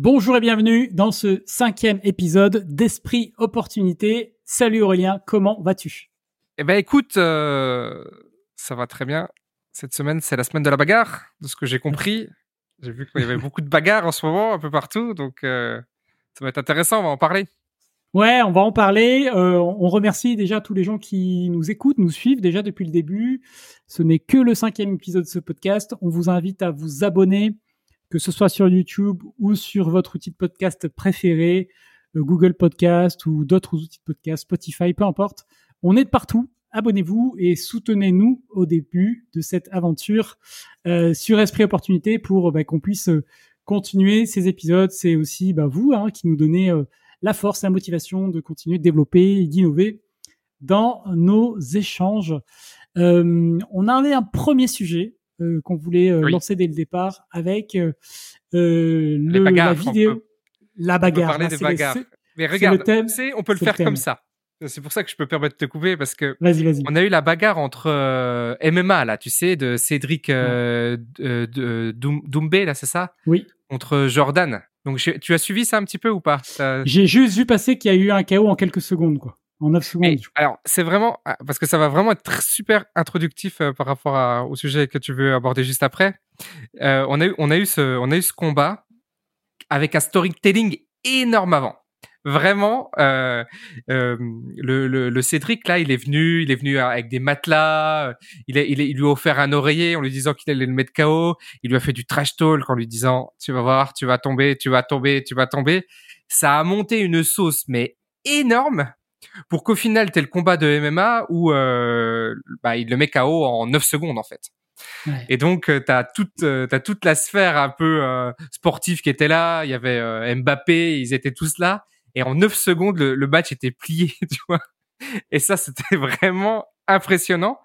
Bonjour et bienvenue dans ce cinquième épisode d'Esprit Opportunité. Salut Aurélien, comment vas-tu? Eh ben écoute, euh, ça va très bien. Cette semaine, c'est la semaine de la bagarre, de ce que j'ai compris. J'ai vu qu'il y avait beaucoup de bagarres en ce moment, un peu partout, donc euh, ça va être intéressant, on va en parler. Ouais, on va en parler. Euh, on remercie déjà tous les gens qui nous écoutent, nous suivent déjà depuis le début. Ce n'est que le cinquième épisode de ce podcast. On vous invite à vous abonner que ce soit sur YouTube ou sur votre outil de podcast préféré, euh, Google Podcast ou d'autres outils de podcast, Spotify, peu importe. On est de partout. Abonnez-vous et soutenez-nous au début de cette aventure euh, sur Esprit Opportunité pour bah, qu'on puisse euh, continuer ces épisodes. C'est aussi bah, vous hein, qui nous donnez la force, la motivation de continuer de développer et d'innover dans nos échanges. on avait un premier sujet euh, qu'on voulait euh, lancer dès le départ avec euh, le, la vidéo, la bagarre. On parler des bagarres. Mais regarde, on peut le faire comme ça. C'est pour ça que je peux permettre de te couper parce que on a eu la bagarre entre MMA là, tu sais, de Cédric euh, de, Doumbé là, c'est ça? Oui. Contre Jordan. Donc tu as suivi ça un petit peu ou pas? J'ai juste vu passer qu'il y a eu un chaos en quelques secondes quoi en 9 secondes. alors, c'est vraiment, ah, parce que ça va vraiment être super introductif euh, par rapport au sujet que tu veux aborder juste après. Euh, on, a eu, on, a eu ce, on a eu ce combat avec un storytelling énorme avant. Vraiment, euh, euh le, le, le, Cédric là, il est venu, il est venu avec des matelas. Il, a, il, il, lui a offert un oreiller en lui disant qu'il allait le mettre KO. Il lui a fait du trash talk en lui disant "Tu vas voir, tu vas tomber, tu vas tomber, tu vas tomber." Ça a monté une sauce mais énorme pour qu'au final, t'aies le combat de MMA où euh, bah, il le met KO en 9 secondes en fait. Et donc euh, t'as toute euh, t'as toute la sphère un peu euh, sportive qui était là. Il y avait Mbappé, ils étaient tous là. Et en 9 secondes, le, match était plié, tu vois. Et ça, c'était vraiment impressionnant.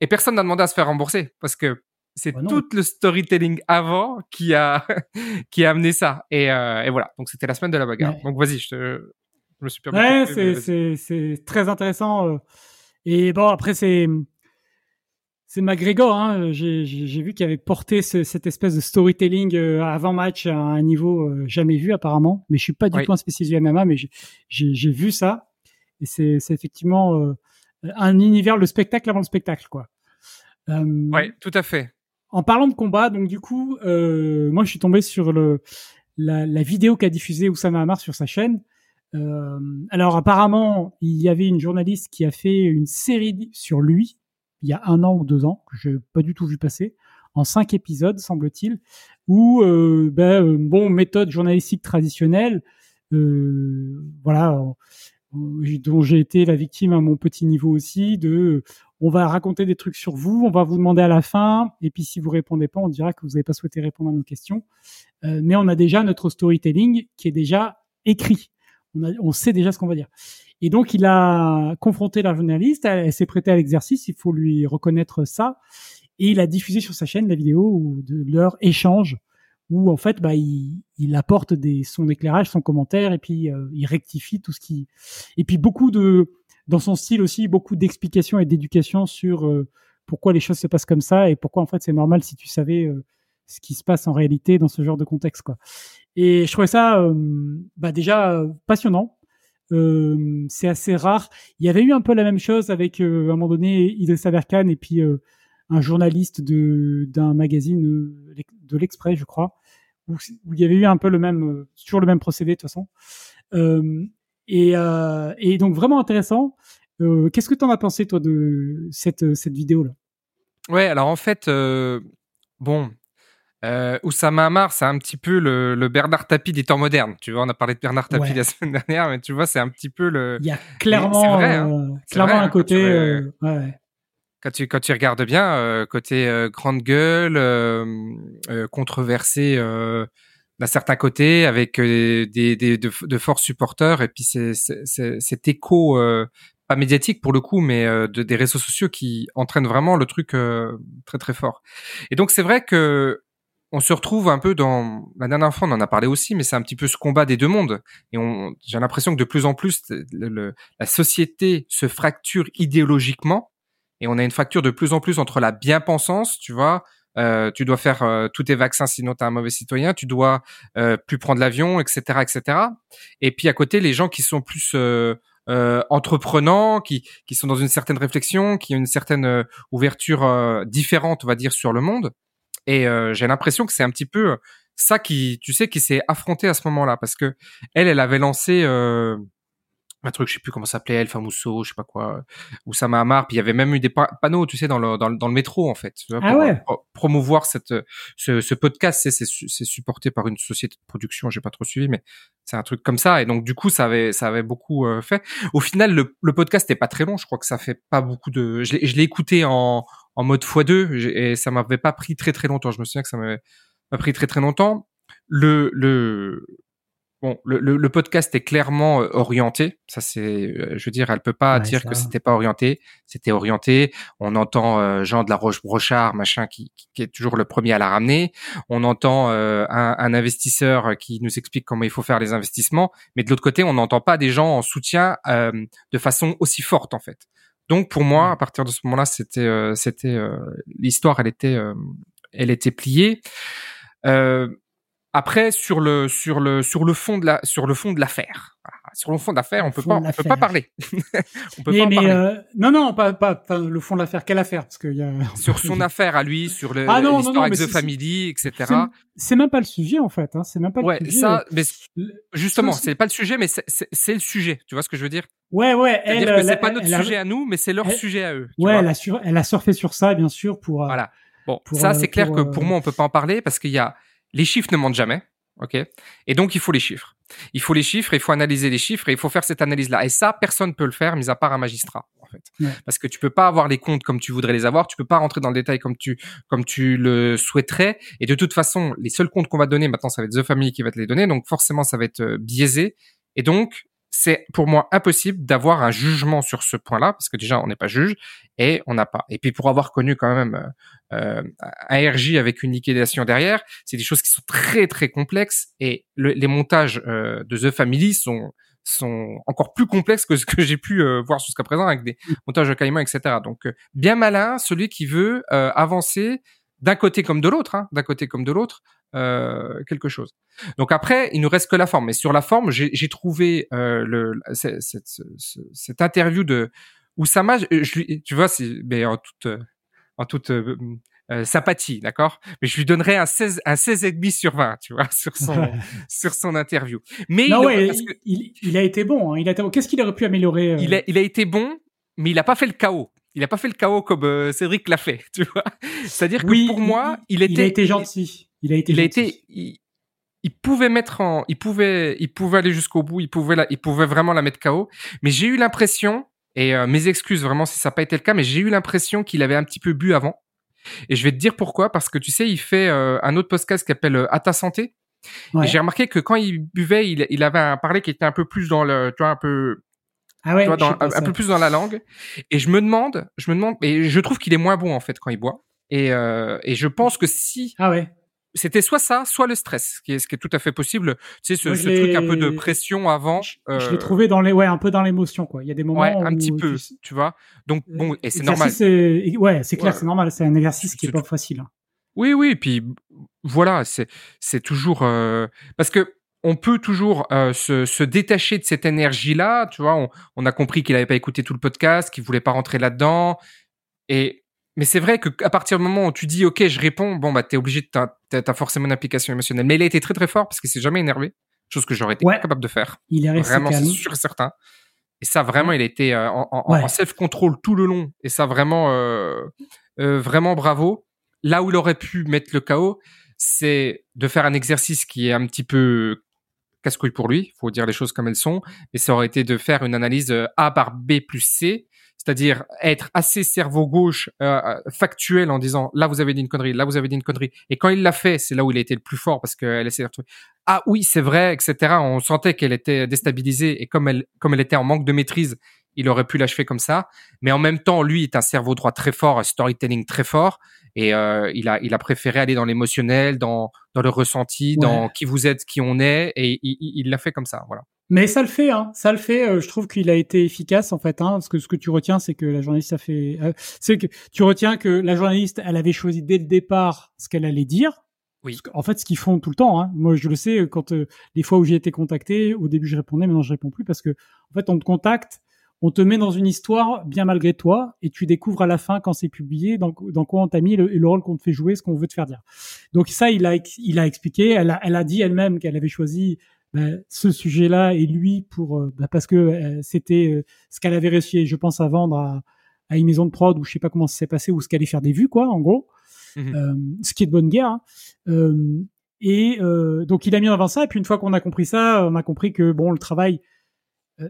Et personne n'a demandé à se faire rembourser parce que c'est bah tout le storytelling avant qui a qui a amené ça. Et, et voilà. Donc c'était la semaine de la bagarre. Donc vas-y, je te je me suis Ouais, c'est, c'est, très intéressant. Euh. Et bon, après, c'est, c'est McGregor. Hein. J'ai, j'ai vu qu'il avait porté cette espèce de storytelling euh, avant match à un niveau euh, jamais vu apparemment. Mais je suis pas du tout un spécialiste du MMA, mais j'ai, j'ai, vu ça. Et c'est, c'est effectivement un univers, le spectacle avant le spectacle, quoi. ouais, tout à fait. En parlant de combat, donc du coup, moi, je suis tombé sur le la, la vidéo qu'a diffusée Oussama Hamar sur sa chaîne alors apparemment, il y avait une journaliste qui a fait une série sur lui il y a un an ou deux ans que je n'ai pas du tout vu passer en cinq épisodes semble-t-il où euh, ben, euh, bon méthode journalistique traditionnelle euh, voilà dont j'ai été la victime à mon petit niveau aussi de on va raconter des trucs sur vous, on va vous demander à la fin, et puis si vous répondez pas, on dira que vous n'avez pas souhaité répondre à nos questions. Euh, mais on a déjà notre storytelling qui est déjà écrit on, sait déjà ce qu'on va dire. Et donc, il a confronté la journaliste, elle, s'est prêtée à l'exercice, il faut lui reconnaître ça. Et il a diffusé sur sa chaîne la vidéo de leur échange, où en fait, bah, il, apporte des, son éclairage, son commentaire, et puis euh, il rectifie tout ce qui. Et puis beaucoup de, dans son style aussi, beaucoup d'explications et d'éducation sur euh, pourquoi les choses se passent comme ça et pourquoi en fait c'est normal si tu savais euh, ce qui se passe en réalité dans ce genre de contexte, quoi. Et je trouvais ça euh, bah déjà euh, passionnant. Euh, c'est assez rare. Il y avait eu un peu la même chose avec à un moment donné Idriss Aberkan et puis un journaliste de d'un magazine de l'Express, je crois, où, il y avait eu un peu le même, toujours le même procédé de toute façon. et, et donc vraiment intéressant. Qu'est-ce que tu en as pensé toi de cette cette vidéo là Ouais, alors en fait, bon, euh, Oussama Hamar, c'est un petit peu le, le, Bernard Tapie des temps modernes. Tu vois, on a parlé de Bernard Tapie la semaine dernière, mais tu vois, c'est un petit peu le. Il y a clairement, hein. euh, clairement un hein, côté. Euh, ouais. Quand tu quand tu regardes bien, euh, côté euh, grande gueule, controversé d'un certain côté, avec des, des de, de, forts supporters, et puis c'est cet écho pas médiatique pour le coup, mais de, des réseaux sociaux qui entraînent vraiment le truc très très fort. Et donc c'est vrai que on se retrouve un peu dans la dernière fois on en a parlé aussi mais c'est un petit peu ce combat des deux mondes et on j'ai l'impression que de plus en plus la société se fracture idéologiquement et on a une fracture de plus en plus entre la bien-pensance tu vois euh, tu dois faire euh, tous tes vaccins sinon tu es un mauvais citoyen, tu dois euh, plus prendre l'avion, etc., etc. Et puis à côté, les gens qui sont plus entreprenants, qui, qui sont dans une certaine réflexion, qui ont une certaine ouverture différente, on va dire, sur le monde. Et j'ai l'impression que c'est un petit peu ça qui, tu sais, qui s'est affronté à ce moment-là, parce que elle, elle avait lancé un truc, je sais plus comment ça s'appelait, Elfa Mousso, je sais pas quoi, où ça m'a marre. Puis il y avait même eu des panneaux, tu sais, dans le, dans, le métro, en fait, ah pour, ouais. promouvoir cette, ce, ce podcast. C'est, c'est, supporté par une société de production, j'ai pas trop suivi, mais c'est un truc comme ça. Et donc, du coup, ça avait, ça avait beaucoup euh, fait. Au final, le, le podcast est pas très long. Je crois que ça fait pas beaucoup de. Je l'ai, je l'ai écouté en, en mode x2 et ça m'avait pas pris très très longtemps. Je me souviens que ça m'avait pas pris très très longtemps. Le, le, Bon, le, le, podcast est clairement euh, orienté. Ça, c'est, euh, je veux dire, elle peut pas dire que c'était pas orienté. C'était orienté. On entend euh, Jean de la Roche-Brochard, machin, qui, qui, est toujours le premier à la ramener. On entend un, un, investisseur qui nous explique comment il faut faire les investissements. Mais de l'autre côté, on n'entend pas des gens en soutien de façon aussi forte, en fait. Donc, pour moi, à partir de ce moment-là, c'était, c'était l'histoire, elle était, elle était pliée. Euh, après, sur le sur le sur le fond de la sur le fond de l'affaire, sur le fond de l'affaire, on peut pas on peut pas parler. on peut mais, pas mais parler. Euh, non non pas pas le fond de l'affaire. Quelle affaire? Parce que y a sur son affaire à lui, sur le ah, l'histoire avec The Family, etc. C'est même pas le sujet en fait. Hein, c'est même pas. Ouais, le sujet. ça. Mais justement, c'est pas le sujet, mais c'est le sujet. Tu vois ce que je veux dire? Ouais ouais. Elle, que c'est pas notre sujet à nous, mais c'est leur sujet à eux. Ouais, elle a sur, elle a surfé sur ça bien sûr pour. Euh, voilà. Bon, ça c'est euh, clair que pour moi on peut pas en parler parce qu'il y a les chiffres ne mentent jamais. OK? Et donc, il faut les chiffres. Il faut les chiffres, il faut analyser les chiffres et il faut faire cette analyse-là. Et ça, personne peut le faire, mis à part un magistrat, en fait. Parce que tu peux pas avoir les comptes comme tu voudrais les avoir, tu peux pas rentrer dans le détail comme tu, comme tu le souhaiterais. Et de toute façon, les seuls comptes qu'on va donner, maintenant, ça va être The Family qui va te les donner. Donc, forcément, ça va être euh, biaisé. Et donc, c'est pour moi impossible d'avoir un jugement sur ce point-là, parce que déjà, on n'est pas juge et on n'a pas. Et puis, pour avoir connu quand même euh, euh, un RJ avec une liquidation derrière, c'est des choses qui sont très très complexes et les montages euh, de The Family sont sont encore plus complexes que ce que j'ai pu euh, voir jusqu'à présent avec des montages de caïman, etc. Donc bien malin celui qui veut euh, avancer d'un côté comme de l'autre, hein, d'un côté comme de l'autre, quelque chose. Donc après, il nous reste que la forme. Mais sur la forme, j'ai trouvé le, cette, cette, cette, interview de Oussama, je, tu vois, mais en toute en toute euh, euh, sympathie, d'accord? Mais je lui donnerais un 16 un 16 et demi sur 20, tu vois, sur son sur son interview. Mais il, il, a été bon, hein. il a qu'est-ce qu'il aurait pu améliorer euh? il, a, il a été bon, mais il a pas fait le chaos. Il a pas fait le chaos comme Cédric l'a fait, tu vois? C'est-à-dire que pour moi, il était il a été gentil. Il a été il a été il, pouvait mettre en il pouvait il pouvait aller jusqu'au bout, il pouvait la, il pouvait vraiment la mettre KO, mais j'ai eu l'impression et euh, mes excuses vraiment si ça n'a pas été le cas, mais j'ai eu l'impression qu'il avait un petit peu bu avant. Et je vais te dire pourquoi, parce que tu sais, il fait euh, un autre podcast qui s'appelle euh, À ta santé. Et j'ai remarqué que quand il buvait, il, il, avait un parler qui était un peu plus dans le, tu vois, un peu, ah ouais, tu vois, dans, un, peu plus dans la langue. Et je me demande, je me demande, et je trouve qu'il est moins bon en fait quand il boit. Et, et je pense que si ah ouais c'était soit ça, soit le stress, ce qui est, ce qui est tout à fait possible. Tu sais, ce, ce truc un peu de pression avant. Je, euh... je l'ai trouvé dans les, ouais, un peu dans l'émotion, quoi. Il y a des moments ouais, un petit peu, tu... vois. Donc bon, et c'est normal. Ouais, c'est clair, c'est normal. C'est un exercice qui est pas facile. Hein. Oui, oui, et puis voilà, c'est c'est toujours euh... parce que on peut toujours euh, se, se, détacher de cette énergie-là, tu vois. On, on a compris qu'il avait pas écouté tout le podcast, qu'il voulait pas rentrer là-dedans, et mais c'est vrai que à partir du moment où tu dis OK, je réponds, bon bah t'es obligé de t'as forcément une application émotionnelle. Mais il a été très très fort parce qu'il s'est jamais énervé, chose que j'aurais été incapable de faire. Il est resté vraiment sûr et certain. Et ça vraiment, il a été euh, en, en, self control tout le long. Et ça vraiment euh, euh, vraiment bravo. Là où il aurait pu mettre le chaos, c'est de faire un exercice qui est un petit peu casse-couille pour lui, faut dire les choses comme elles sont, et ça aurait été de faire une analyse A par B plus C, c'est-à-dire être assez cerveau gauche euh, euh, factuel en disant là vous avez dit une connerie, là vous avez dit une connerie. Et quand il l'a fait, c'est là où il a été le plus fort parce qu'elle essayait de retrouver ah oui c'est vrai, etc. On sentait qu'elle était déstabilisée et comme elle comme elle était en manque de maîtrise, il aurait pu l'achever comme ça. Mais en même temps, lui est un cerveau droit très fort, un storytelling très fort et euh, il a il a préféré aller dans l'émotionnel, dans dans le ressenti, dans qui vous êtes, qui on est et il l'a fait comme ça. Voilà. Mais ça le fait, hein. Ça le fait. Euh, je trouve qu'il a été efficace en fait. Hein, parce que ce que tu retiens, c'est que la journaliste a fait. Euh, c'est que tu retiens que la journaliste, elle avait choisi dès le départ ce qu'elle allait dire. Oui. En fait, ce qu'ils font tout le temps. Hein. Moi, je le sais quand euh, les fois où j'ai été contacté, au début je répondais, maintenant je réponds plus parce que en fait, on te contacte, on te met dans une histoire bien malgré toi, et tu découvres à la fin quand c'est publié dans, dans quoi on t'a mis le, le rôle qu'on te fait jouer, ce qu'on veut te faire dire. Donc ça, il a il a expliqué. Elle a, elle a dit elle-même qu'elle avait choisi ce sujet-là et lui pour euh, bah, parce que euh, c'était euh, ce qu'elle avait réussi, je pense, à vendre à, à, une maison de prod ou je sais pas comment ça s'est passé ou ce qu'elle allait faire des vues, quoi, en gros. Mmh ce qui est de bonne guerre. Hein. et donc il a mis en avant ça. Et puis une fois qu'on a compris ça, on a compris que bon, le travail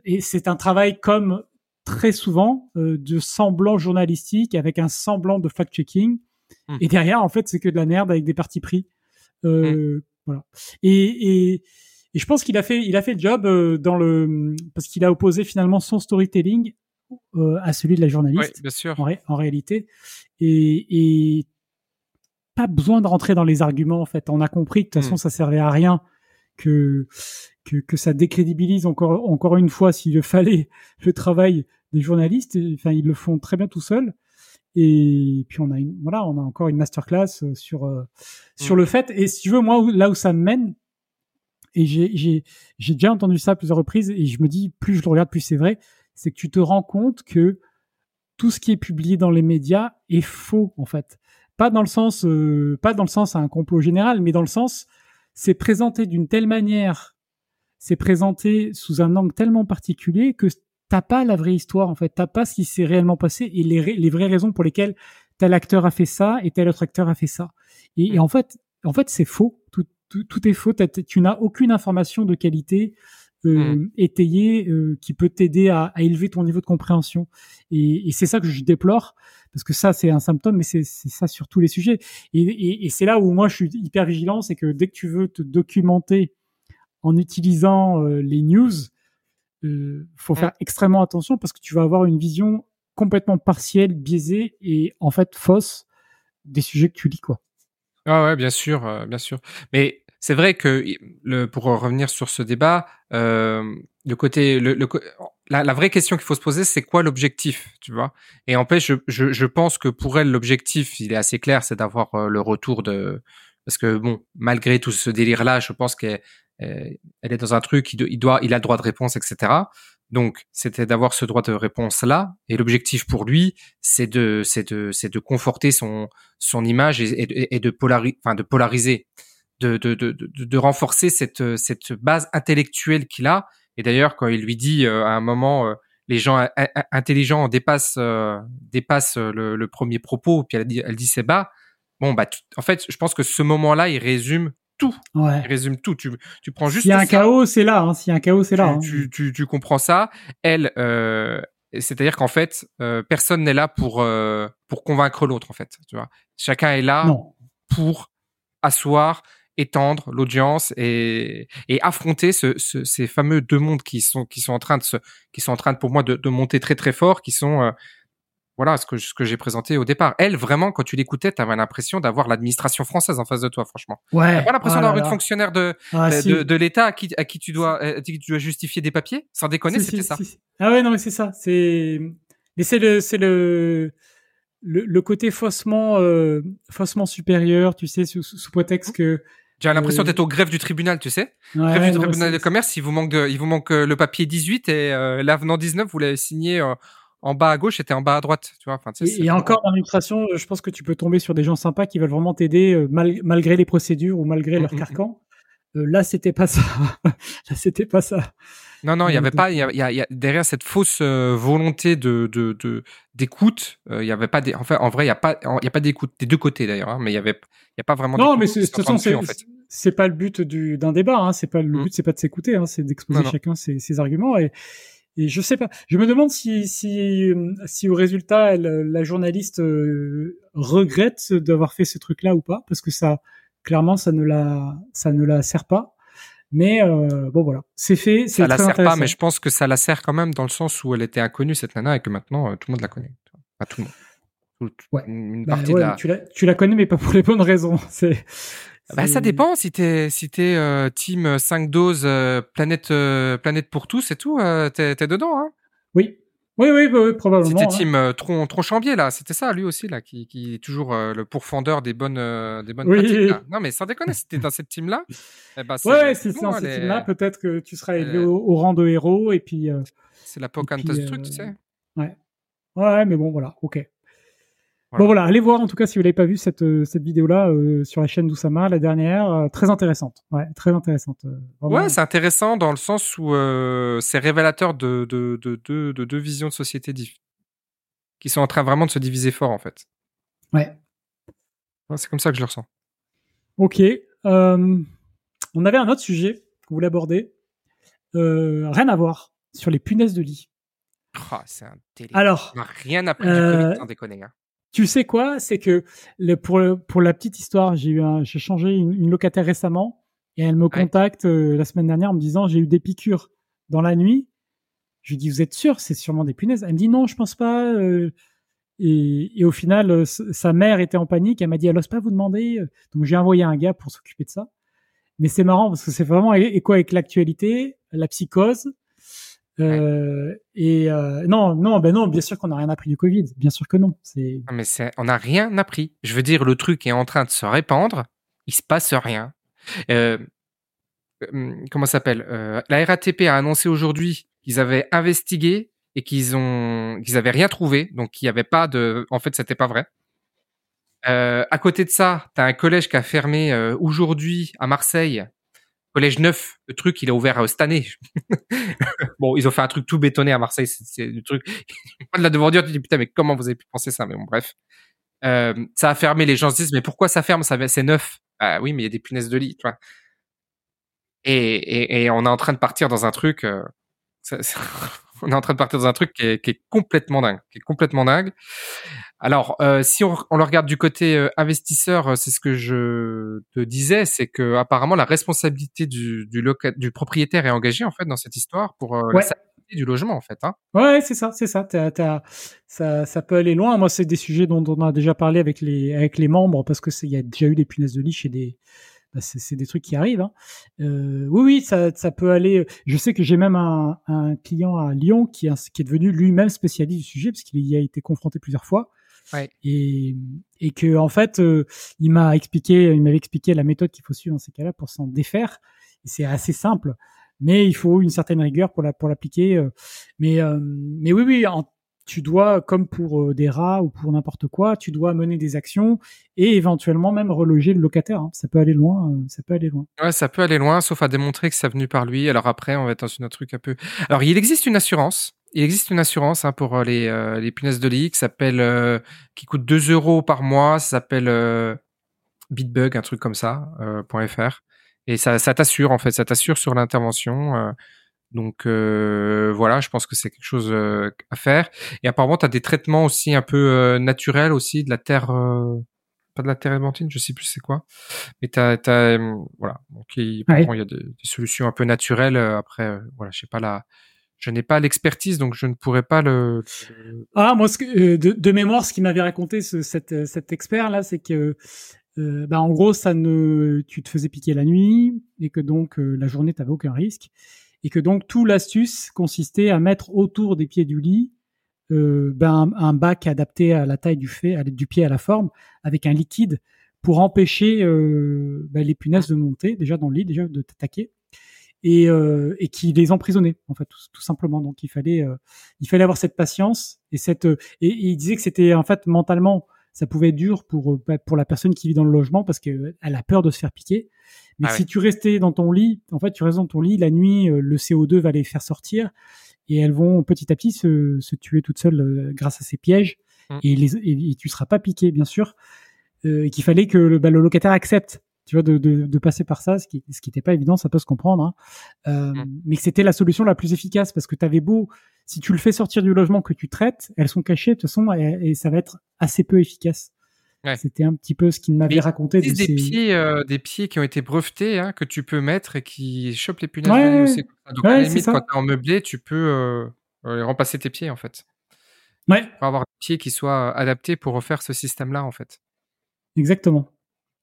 et c'est un travail comme très souvent de semblant journalistique avec un semblant de fact-checking. Mmh. Et derrière, en fait, c'est que de la merde avec des partis pris. Euh, mmh. Voilà. Et, et, et je pense qu'il a fait, il a fait le job euh, dans le parce qu'il a opposé finalement son storytelling euh, à celui de la journaliste. Oui, bien sûr. En, en réalité, et, et, pas besoin de rentrer dans les arguments en fait. On a compris que de toute façon hmm. ça servait à rien que que, que ça décrédibilise encore encore une fois s'il le fallait le travail des journalistes. Enfin, ils le font très bien tout seuls. Et puis on a une, voilà, on a encore une masterclass euh, sur euh, sur hmm. le fait. Et si tu veux, moi, là où ça me mène, et j'ai déjà entendu ça à plusieurs reprises et je me dis, plus je le regarde, plus c'est vrai, c'est que tu te rends compte que tout ce qui est publié dans les médias est faux en fait. Pas dans le sens, euh, pas dans le sens à un complot général, mais dans le sens, c'est présenté d'une telle manière, c'est présenté sous un angle tellement particulier que t'as pas la vraie histoire en fait, t'as pas ce qui s'est réellement passé et les, les vraies raisons pour lesquelles tel acteur a fait ça et tel autre acteur a fait ça. Et, et en fait, en fait, c'est faux. Tout, tout, est faux. Tu n'as aucune information de qualité euh, hmm. étayée euh, qui peut t'aider à, à, élever ton niveau de compréhension. Et, et c'est ça que je déplore parce que ça c'est un symptôme, mais c'est ça sur tous les sujets. Et, et, et c'est là où moi je suis hyper vigilant, c'est que dès que tu veux te documenter en utilisant euh, les news, euh, faut hmm. faire extrêmement attention parce que tu vas avoir une vision complètement partielle, biaisée et en fait fausse des sujets que tu lis quoi. Ah ouais, bien sûr, euh, bien sûr. Mais c'est vrai que le, pour revenir sur ce débat, euh, le côté, le, le la, la, vraie question qu'il faut se poser, c'est quoi l'objectif, tu vois? Et en fait, je, je, je, pense que pour elle, l'objectif, il est assez clair, c'est d'avoir euh, le retour de, parce que bon, malgré tout ce délire-là, je pense qu'elle elle est dans un truc, il, doit, il a le droit de réponse, etc. Donc, c'était d'avoir ce droit de réponse là, et l'objectif pour lui, c'est de, c'est de, c'est de conforter son son image et, et, de, de polariser, de, de, de, de, renforcer cette cette base intellectuelle qu'il a. Et d'ailleurs, quand il lui dit euh, à un moment, euh, les gens intelligents dépassent euh, dépassent le, le, premier propos, puis elle dit, elle dit c'est bas. Bon, bah, en fait, je pense que ce moment-là, il résume tout. Ouais. Il résume tout. Tu, tu prends juste. S'il y a un chaos, c'est là. Hein. S'il y a un chaos, c'est là. Hein. Tu, tu, tu, comprends ça. Elle, euh, c'est-à-dire qu'en fait, euh, personne n'est là pour euh, pour convaincre l'autre. En fait, tu vois. Chacun est là pour asseoir, étendre l'audience et, et affronter ce, ce, ces fameux deux mondes qui sont qui sont en train de se, qui sont en train de, pour moi de, de monter très très fort, qui sont euh, voilà ce que, ce que j'ai présenté au départ. Elle, vraiment, quand tu l'écoutais, tu avais l'impression d'avoir l'administration française en face de toi, franchement. Ouais. T'as pas l'impression oh d'avoir une fonctionnaire de, ah, de, de, l'État à qui, à qui tu dois, à qui tu dois justifier des papiers? Sans déconner, c'était ça. Ah ouais, non, mais c'est ça. C'est, mais c'est le, c'est le, le, le, côté faussement, euh, faussement supérieur, tu sais, sous, sous prétexte que, j'ai l'impression euh, d'être au greffe du tribunal, tu sais. Ouais, greffe du tribunal de commerce, il vous manque de, il vous manque euh, le papier 18 et euh, l'avenant 19, vous l'avez signé euh, en bas à gauche c'était en bas à droite, tu vois. Enfin, et, encore dans l'illustration, je pense que tu peux tomber sur des gens sympas qui veulent vraiment t'aider euh, malgré les procédures ou malgré leur mmh, mmh, mmh. carcan. Euh, là, c'était pas ça. là, c'était pas ça. Non, non, il y avait pas. Il y, a, y a derrière cette fausse euh, volonté de de d'écoute, il y avait pas des. Enfin, en vrai, il y a pas il y a pas d'écoute des deux côtés d'ailleurs, hein, mais il y avait il y a pas vraiment. Non, mais de toute façon, c'est en fait. c'est pas le but du d'un débat. Hein, c'est pas le but, c'est pas de s'écouter, hein, c'est d'exposer chacun ses, ses arguments et et je sais pas. Je me demande si si si au résultat la journaliste euh, regrette d'avoir fait ce truc-là ou pas, parce que ça clairement ça ne la ça ne la sert pas. Mais euh, bon voilà, c'est fait. Ça la sert pas, mais je pense que ça la sert quand même dans le sens où elle était inconnue cette nana et que maintenant euh, tout le monde la connaît. Pas tout le monde. ouais. Une bah partie de la... tu, la, tu la connais mais pas pour les bonnes raisons. C'est Bah, ça dépend si t'es si t'es euh, team 5 doses euh, planète euh, planète pour tous et tout, t'es t'es dedans hein. Oui. Oui, oui, oui, probablement. C'était hein. team Tron, Tronchambier là, c'était ça lui aussi là, qui, qui est toujours le pourfendeur des bonnes des bonnes pratiques. Là. Non mais sans déconner, si t'es dans cette team là, eh ben, ouais, c'est ça, dans cette team là, peut-être que tu seras élevé au, rang de héros et puis. c'est la Pocahontas truc, tu sais. Ouais. Ouais, mais bon, voilà, ok. Bon voilà, allez voir en tout cas si vous l'avez pas vu cette euh, cette vidéo là euh, sur la chaîne d'Oussama, la dernière, euh, très intéressante. Ouais, très intéressante. Ouais, c'est intéressant dans le sens où c'est révélateur de de, de de de deux visions de société qui sont en train vraiment de se diviser fort en fait. Ouais. c'est comme ça que je le ressens. Ok. on avait un autre sujet que vous voulez aborder. rien à voir sur les punaises de lit. Oh, c'est un délire. Alors, on rien appris du Covid déconner. Hein. Tu sais quoi? C'est que le, pour, pour la petite histoire, j'ai eu j'ai changé une, locataire récemment et elle me contacte euh, la semaine dernière en me disant j'ai eu des piqûres dans la nuit. Je lui dis vous êtes sûr? C'est sûrement des punaises. Elle me dit non, je pense pas. Euh, et, et, au final, euh, sa mère était en panique. Elle m'a dit elle n'ose pas vous demander. Donc j'ai envoyé un gars pour s'occuper de ça. Mais c'est marrant parce que c'est vraiment écho avec l'actualité, la psychose, euh, et euh, non, non, ben non, bien sûr qu'on n'a rien appris du Covid, bien sûr que non. C'est. Mais c'est, on n'a rien appris. Je veux dire, le truc est en train de se répandre, il se passe rien. Euh, hum, comment s'appelle? La RATP a annoncé aujourd'hui qu'ils avaient investigué et qu'ils ont, qu'ils avaient rien trouvé, donc il n'y avait pas de, en fait, c'était pas vrai. à côté de ça, tu as un collège qui a fermé aujourd'hui à Marseille collège neuf, le truc, il est ouvert cette année. bon, ils ont fait un truc tout bétonné à Marseille, c'est du truc. de la devoir dire, tu dis putain, mais comment vous avez pu penser ça? Mais bon, bref. Euh, ça a fermé, les gens se disent, mais pourquoi ça ferme? Ça C'est neuf. Ah oui, mais il y a des punaises de lit, tu vois. Et, et, et, on est en train de partir dans un truc. Euh, on est en train de partir dans un truc qui est, qui est complètement dingue, qui est complètement dingue. Alors, euh, si on, on, le regarde du côté euh, investisseur, euh, c'est ce que je te disais, c'est que apparemment la responsabilité du, du, du propriétaire est engagée en fait dans cette histoire pour euh, la du logement en fait. Hein. Ouais, c'est ça, c'est ça. ça. Ça peut aller loin. Moi, c'est des sujets dont on a déjà parlé avec les avec les membres parce que il y a déjà eu des punaises de lit chez des bah, c'est des trucs qui arrivent. Hein. Euh, oui, oui, ça, ça, peut aller. Je sais que j'ai même un, un, client à Lyon qui, est, qui est devenu lui-même spécialiste du sujet parce qu'il y a été confronté plusieurs fois. Et, et que en fait, euh, il m'a expliqué, il m'avait expliqué la méthode qu'il faut suivre dans ces cas-là pour s'en défaire. C'est assez simple, mais il faut une certaine rigueur pour la pour l'appliquer. Euh. mais euh, mais oui oui, tu dois comme pour des rats ou pour n'importe quoi, tu dois mener des actions et éventuellement même reloger le locataire. Hein. Ça peut aller loin, ça peut aller loin. Ouais, ça peut aller loin, sauf à démontrer que ça venu par lui. Alors après, on va être dans autre truc un peu. Alors il existe une assurance il existe une assurance hein, pour euh, les, euh, les punaises de lit qui s'appelle euh, qui coûte 2 euros par mois. Ça s'appelle euh, Bitbug, un truc comme ça .fr. Et ça, ça t'assure en fait, ça t'assure sur l'intervention. donc voilà, je pense que c'est quelque chose à faire. Et apparemment, tu as des traitements aussi un peu naturels aussi de la terre pas de la térébenthine, je sais plus c'est quoi. Mais t'as, t'as, voilà. Donc, il, y a des, des, solutions un peu naturelles. Après, voilà, je sais pas la, je n'ai pas l'expertise, donc je ne pourrais pas le. Ah, moi, euh, de, mémoire, ce qui m'avait raconté ce, cet, cet expert là, c'est que, euh, bah, en gros, ça ne, tu te faisais piquer la nuit et que donc euh, la journée, t'avais aucun risque et que donc tout l'astuce consistait à mettre autour des pieds du lit euh, ben, un, bac adapté à la taille du fait, du pied à la forme, avec un liquide pour empêcher euh, ben, les punaises de monter déjà dans le lit, déjà de t'attaquer et, euh, et qui les emprisonnait en fait tout, simplement. Donc il fallait euh, il fallait avoir cette patience et cette et, il disait que c'était en fait mentalement ça pouvait être dur pour euh, bah, pour la personne qui vit dans le logement parce qu'elle a peur de se faire piquer. Mais ah si tu restais dans ton lit en fait tu restes dans ton lit la nuit euh, le CO2 va les faire sortir et elles vont petit à petit se, se tuer toutes seules grâce à ces pièges mmh. et, les, et, tu seras pas piqué bien sûr. Et qu'il fallait que le, bah, le locataire accepte tu vois, de, de, de, passer par ça, ce qui ce qui n'était pas évident, ça peut se comprendre, hein. euh, mmh. mais que c'était la solution la plus efficace parce que tu avais beau, si tu le fais sortir du logement que tu traites, elles sont cachées de toute façon et, ça va être assez peu efficace. Ouais. C'était un petit peu ce qu'il m'avait raconté. De des pieds, euh, des pieds qui ont été brevetés, hein, que tu peux mettre et qui chopent les punaises ouais. Donc à la limite, quand tu es en meublé, tu peux euh, euh, remplacer tes pieds en fait. Ouais. Pour avoir des pieds qui soient adaptés pour refaire ce système-là en fait. Exactement.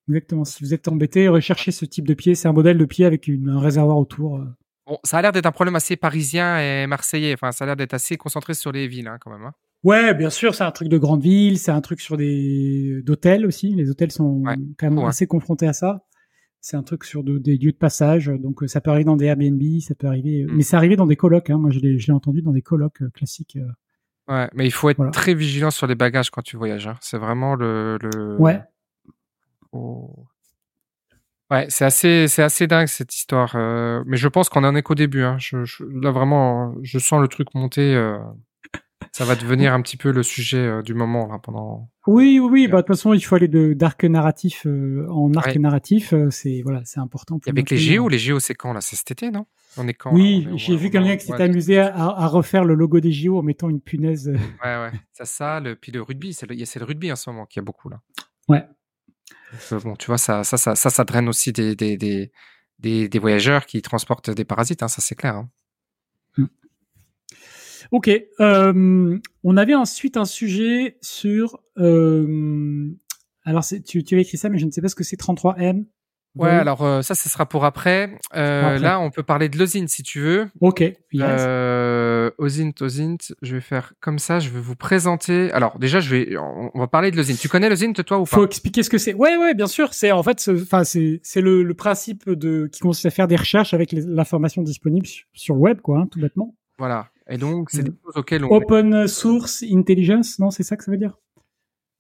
Exactement. Si vous êtes embêté, recherchez ce type de pied. C'est un modèle de pied avec une, un réservoir autour. Bon, ça a l'air d'être un problème assez parisien et marseillais. Enfin, ça a l'air d'être assez concentré sur les villes, hein, quand même. Hein. Ouais, bien sûr, c'est un truc de grande ville, c'est un truc sur des d'hôtels aussi. Les hôtels sont quand même assez confrontés à ça. C'est un truc sur des lieux de passage, donc euh, ça peut arriver dans des Airbnb, ça peut arriver, euh, mm. mais c'est arrivé dans des colocs. Hein. Moi, je l'ai entendu dans des colocs euh, classiques. Ouais, mais il faut être très vigilant sur les bagages quand tu voyages. Hein. C'est vraiment le, le... Ouais. Oh. Ouais, c'est assez, c'est assez dingue cette histoire. Euh, mais je pense qu'on en est qu'au début. Hein. Je, je, là vraiment, je sens le truc monter. Euh, ça va devenir un petit peu le sujet euh, du moment là pendant. Oui, oui, oui. Bah, de toute façon, il faut aller de d'arc narratif en arc narratif. c'est voilà, c'est important. avec les géos, les géos, c'est quand là? C'est cet été, non? On est quand Oui, j'ai vu quelqu'un qui s'était amusé à, à, refaire le logo des JO en mettant une punaise. Ouais, ouais. Ça, ça, le, puis le rugby, c'est le, le rugby en ce moment qui a beaucoup là. Ouais. Euh, bon, tu vois, ça, ça, ça, ça, ça draine aussi des, des, des, des, voyageurs qui transportent des parasites, hein, ça c'est clair. Hein. Hmm. Ok. Euh, on avait ensuite un sujet sur. Euh, alors, tu, tu avais écrit ça, mais je ne sais pas ce que c'est 33M. Ouais, alors euh, ça, ce sera pour après. Euh, Là, on peut parler de l'osint si tu veux. Ok. Yes. Osint, osint. Je vais faire comme ça. Je vais vous présenter. Alors déjà, je vais. On va parler de l'osint. Tu connais l'osint toi ou pas? Faut expliquer ce que c'est. Ouais, ouais, bien sûr. C'est en fait, enfin, c'est c'est le, le, principe de qui consiste à faire des recherches avec l'information disponible sur, le web, quoi, hein, tout bêtement. Voilà. Et donc, c'est des choses auxquelles on. Open source intelligence, non C'est ça que ça veut dire?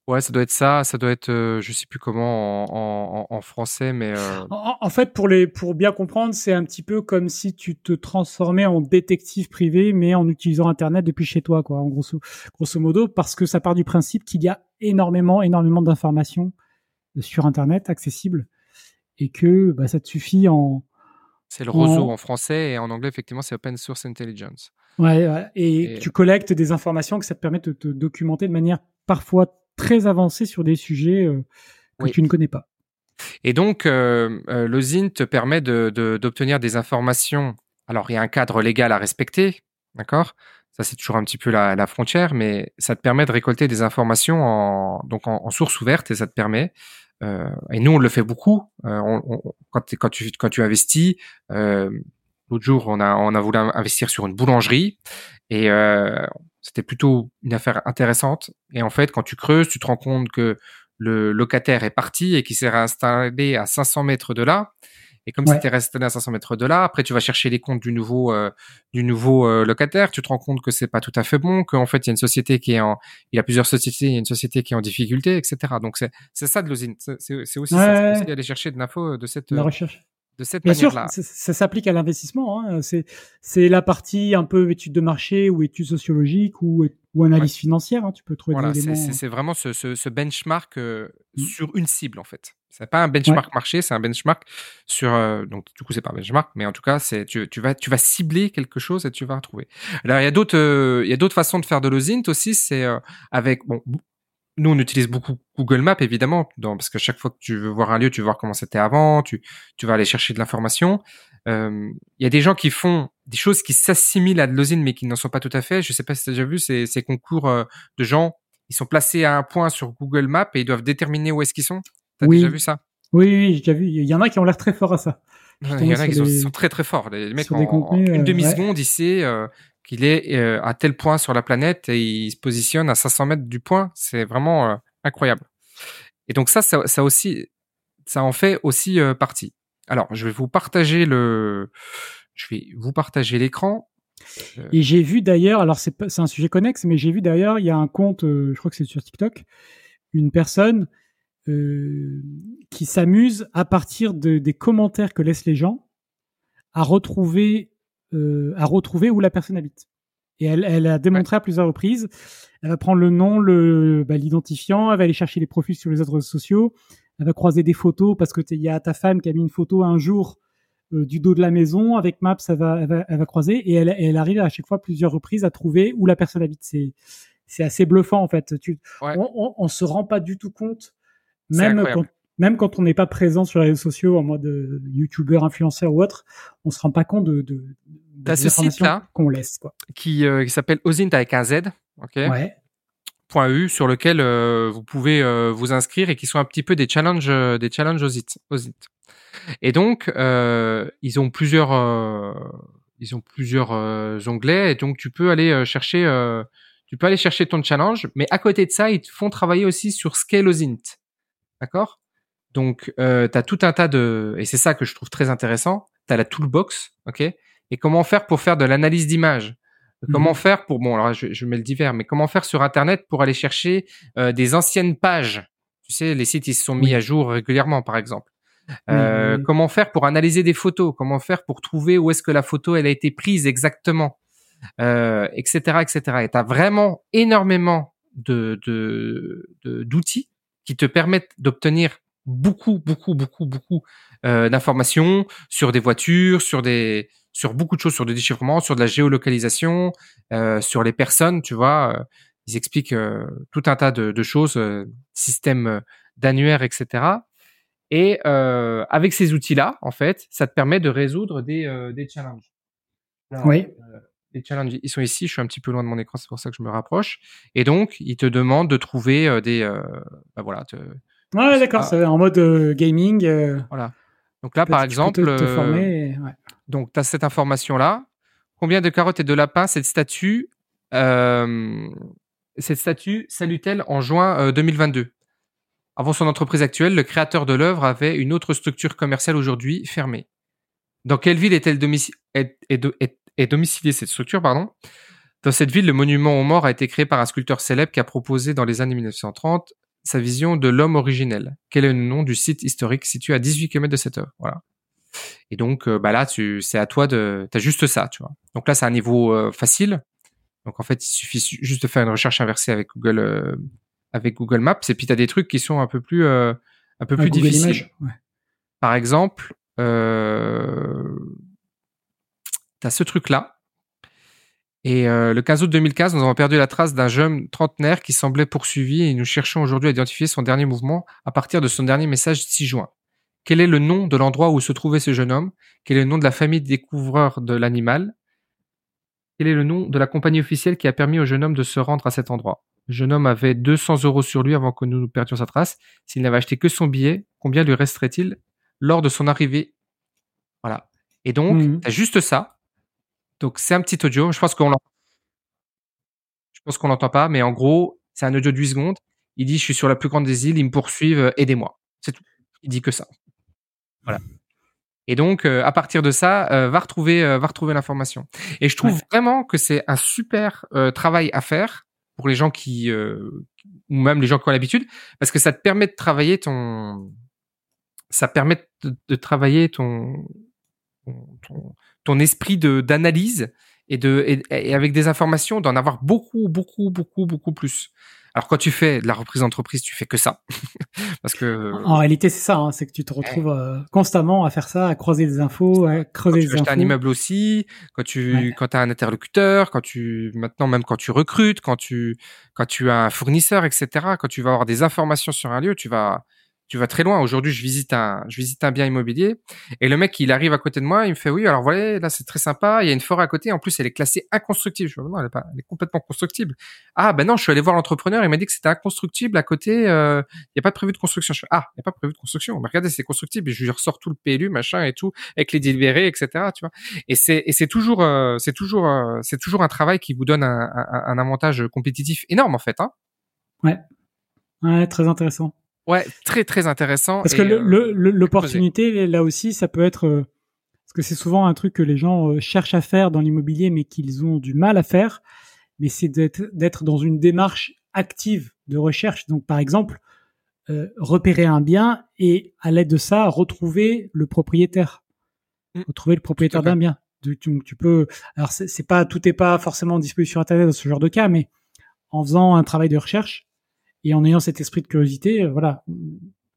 Ouais, ça doit être ça. Ça doit être, euh, je sais plus comment en, en, en français, mais. Euh... En, fait, pour les, pour bien comprendre, c'est un petit peu comme si tu te transformais en détective privé, mais en utilisant Internet depuis chez toi, quoi. En grosso, grosso modo, parce que ça part du principe qu'il y a énormément, énormément d'informations sur Internet accessibles, et que bah, ça te suffit en. C'est le roseau en... français et en anglais, effectivement, c'est Open Source Intelligence. Ouais, ouais. Et, tu collectes des informations que ça te permet de te documenter de manière parfois très avancé sur des sujets euh, que tu ne connais pas. Et donc, euh, euh, le ZIN te permet d'obtenir de, des informations. Alors, il y a un cadre légal à respecter, d'accord? Ça, c'est toujours un petit peu la, la, frontière, mais ça te permet de récolter des informations en, donc en, source ouverte et ça te permet. Euh, et nous, on le fait beaucoup. Euh, on, on, quand, quand, tu, quand tu investis, euh, l'autre jour, on a, on a voulu investir sur une boulangerie et c'était plutôt une affaire intéressante. Et en fait, quand tu creuses, tu te rends compte que le locataire est parti et qu'il s'est réinstallé à 500 mètres de là. Et comme c'était resté à 500 mètres de là, après tu vas chercher les comptes du nouveau euh, du nouveau euh, locataire, tu te rends compte que c'est pas tout à fait bon, qu'en fait il y a une société qui est en, il y a plusieurs sociétés, il y a une société qui est en difficulté, etc. Donc c'est c'est ça de l'osine, c'est aussi ça, c'est aller chercher de l'info de cette la recherche de cette manière-là. Sûr, ça, s'applique à l'investissement. Hein. C'est, c'est la partie un peu étude de marché ou étude sociologique ou, ou analyse financière. Hein. Tu peux trouver voilà, des éléments. C'est, c'est vraiment ce, ce, ce benchmark euh, mmh. sur une cible en fait. C'est pas un benchmark marché, c'est un benchmark sur euh, donc du coup c'est pas un benchmark, mais en tout cas c'est tu, tu vas tu vas cibler quelque chose et tu vas retrouver. Alors il y a d'autres euh, il y a d'autres façons de faire de l'osint aussi, c'est avec bon nous, on utilise beaucoup Google Maps, évidemment, parce que chaque fois que tu veux voir un lieu, tu veux voir comment c'était avant, tu, tu vas aller chercher de l'information. Euh, il y a des gens qui font des choses qui s'assimilent à de l'osine, mais qui n'en sont pas tout à fait. Je sais pas si tu as déjà vu ces, ces concours euh, de gens, ils sont placés à un point sur Google Maps et ils doivent déterminer où est-ce qu'ils sont. T'as as déjà vu ça? Oui, oui, j'ai déjà vu. Il y en a qui ont l'air très forts à ça. Il y en a qui sont, très très forts. Les mecs, en, une euh, demi-seconde, ici, qu'il est euh, à tel point sur la planète et il se positionne à 500 mètres du point. C'est vraiment euh, incroyable. Et donc ça, ça, aussi, ça en fait aussi euh, partie. Alors, je vais vous partager le, je vais vous partager l'écran. Et j'ai vu d'ailleurs, alors c'est un sujet connexe, mais j'ai vu d'ailleurs, il y a un compte, je crois que c'est sur TikTok, une personne qui s'amuse à partir de, des commentaires que laissent les gens à retrouver euh, à retrouver où la personne habite. Et elle, elle a démontré à plusieurs reprises. Elle va prendre le nom, le bah, l'identifiant, elle va aller chercher les profils sur les autres réseaux sociaux. Elle va croiser des photos parce que il y a ta femme qui a mis une photo un jour euh, du dos de la maison avec Maps, elle va, elle va, elle va croiser et elle, elle, arrive à chaque fois plusieurs reprises à trouver où la personne habite. C'est c'est assez bluffant en fait. Tu, on, on, on, se rend pas du tout compte, même quand, même quand on n'est pas présent sur les réseaux sociaux en mode euh, youtubeur, influenceur ou autre, on se rend pas compte de, de, de ce site là qu'on laisse quoi. Qui, euh, qui s'appelle Ozint avec un Z, ok. Ouais. .eu sur lequel vous pouvez vous inscrire et qui sont un petit peu des challenges, des challenges aux IT. Et donc, ils ont plusieurs, ils ont plusieurs onglets et donc tu peux aller chercher, tu peux aller chercher ton challenge. Mais à côté de ça, ils te font travailler aussi sur Scaleosint. D'accord? Donc, euh, tu as tout un tas de... Et c'est ça que je trouve très intéressant. Tu as la toolbox, ok? Et comment faire pour faire de l'analyse d'image Comment mhm. faire pour... Bon, alors je, je, mets le divers, mais comment faire sur Internet pour aller chercher euh, des anciennes pages? Tu sais, les sites, ils se sont mis à jour régulièrement, par exemple. Euh, comment faire pour analyser des photos? Comment faire pour trouver où est-ce que la photo elle a été prise exactement? Etc. etc. Et tu as vraiment énormément de d'outils qui te permettent d'obtenir beaucoup, beaucoup, beaucoup, beaucoup euh, d'informations sur des voitures, sur des, sur beaucoup de choses, sur le déchiffrement, sur de la géolocalisation, euh, sur les personnes, tu vois. Euh, ils expliquent euh, tout un tas de, de choses, euh, système d'annuaire, etc. Et avec ces outils-là, en fait, ça te permet de résoudre des, des challenges. oui les challenges, ils sont ici. Je suis un petit peu loin de mon écran, c'est pour ça que je me rapproche. Et donc, ils te demandent de trouver des, euh, bah voilà. Te, ouais, d'accord. C'est en mode euh, gaming. voilà. Donc là, par exemple, te, former donc tu as cette information là. Combien de carottes et de lapins cette statue, cette statue salut-elle en juin 2022 Avant son entreprise actuelle, le créateur de l'œuvre avait une autre structure commerciale aujourd'hui fermée. Dans quelle ville est-elle est, est, est, est domiciliée cette structure, pardon? Dans cette ville, le monument aux morts a été créé par un sculpteur célèbre qui a proposé dans les années 1930 sa vision de l'homme originel. Quel est le nom du site historique situé à 18 km de cette œuvre Voilà. Et donc, euh, bah là, tu, c'est à toi de, t'as juste ça, tu vois. Donc là, c'est un niveau euh, facile. Donc en fait, il suffit juste de faire une recherche inversée avec Google, euh, avec Google Maps. Et puis t'as des trucs qui sont un peu plus, un peu plus difficiles. Par exemple, tu as ce truc-là. Et euh, le 15 août 2015, nous avons perdu la trace d'un jeune trentenaire qui semblait poursuivi et nous cherchons aujourd'hui à identifier son dernier mouvement à partir de son dernier message 6 juin. Quel est le nom de l'endroit où se trouvait ce jeune homme? Quel est le nom de la famille découvreur de l'animal? Quel est le nom de la compagnie officielle qui a permis au jeune homme de se rendre à cet endroit? Le jeune homme avait 200 euros sur lui avant que nous nous perdions sa trace. S'il n'avait acheté que son billet, combien lui resterait-il lors de son arrivée? Voilà. Et donc, mmh. tu as juste ça. Donc c'est un petit audio. Je pense qu'on je pense qu'on l'entend pas, mais en gros, c'est un audio de 8 secondes. Il dit, je suis sur la plus grande des îles, ils me poursuivent, euh, aidez-moi. C'est tout. Il dit que ça. Voilà. Et donc, euh, à partir de ça, euh, va retrouver, va retrouver l'information. Et je trouve vraiment que c'est un super travail à faire pour les gens qui, ou même les gens qui ont l'habitude, parce que ça te permet de travailler ton, ça permet de, travailler ton, ton, ton esprit de d'analyse et de et, avec des informations d'en avoir beaucoup beaucoup beaucoup beaucoup plus. Alors quand tu fais de la reprise d'entreprise, tu fais que ça, parce que en réalité c'est ça, hein, c'est que tu te retrouves euh, constamment à faire ça, à croiser des infos, à creuser quand tu des infos. un immeuble aussi, quand tu quand as un interlocuteur, quand tu maintenant même quand tu recrutes, quand tu quand tu as un fournisseur, etc. Quand tu vas avoir des informations sur un lieu, tu vas tu vas très loin. Aujourd'hui, je visite un, je visite un bien immobilier et le mec, il arrive à côté de moi, il me fait oui, alors voilà, là c'est très sympa, il y a une forêt à côté, en plus elle est classée inconstructible. Je non, elle est, pas, elle est complètement constructible. Ah ben non, je suis allé voir l'entrepreneur, il m'a dit que c'était inconstructible à côté, euh, il y a pas de prévu de construction. Je fais ah, il y a pas prévu de construction. Mais regardez, c'est constructible et je lui ressors tout le PLU, machin et tout, avec les délibérés, etc. Tu vois. Et c'est et c'est toujours euh, c'est toujours euh, c'est toujours un travail qui vous donne un, un, un avantage compétitif énorme en fait. Hein. Ouais. Ouais, très intéressant. Ouais, très très intéressant. Parce que euh, l'opportunité là aussi, ça peut être euh, parce que c'est souvent un truc que les gens euh, cherchent à faire dans l'immobilier, mais qu'ils ont du mal à faire. Mais c'est d'être dans une démarche active de recherche. Donc, par exemple, repérer un bien et à l'aide de ça retrouver le propriétaire, mmh. retrouver le propriétaire d'un bien. Tu, tu, peux. Alors, c'est pas tout est pas forcément disponible sur internet dans ce genre de cas, mais en faisant un travail de recherche, et en ayant cet esprit de curiosité, euh, voilà,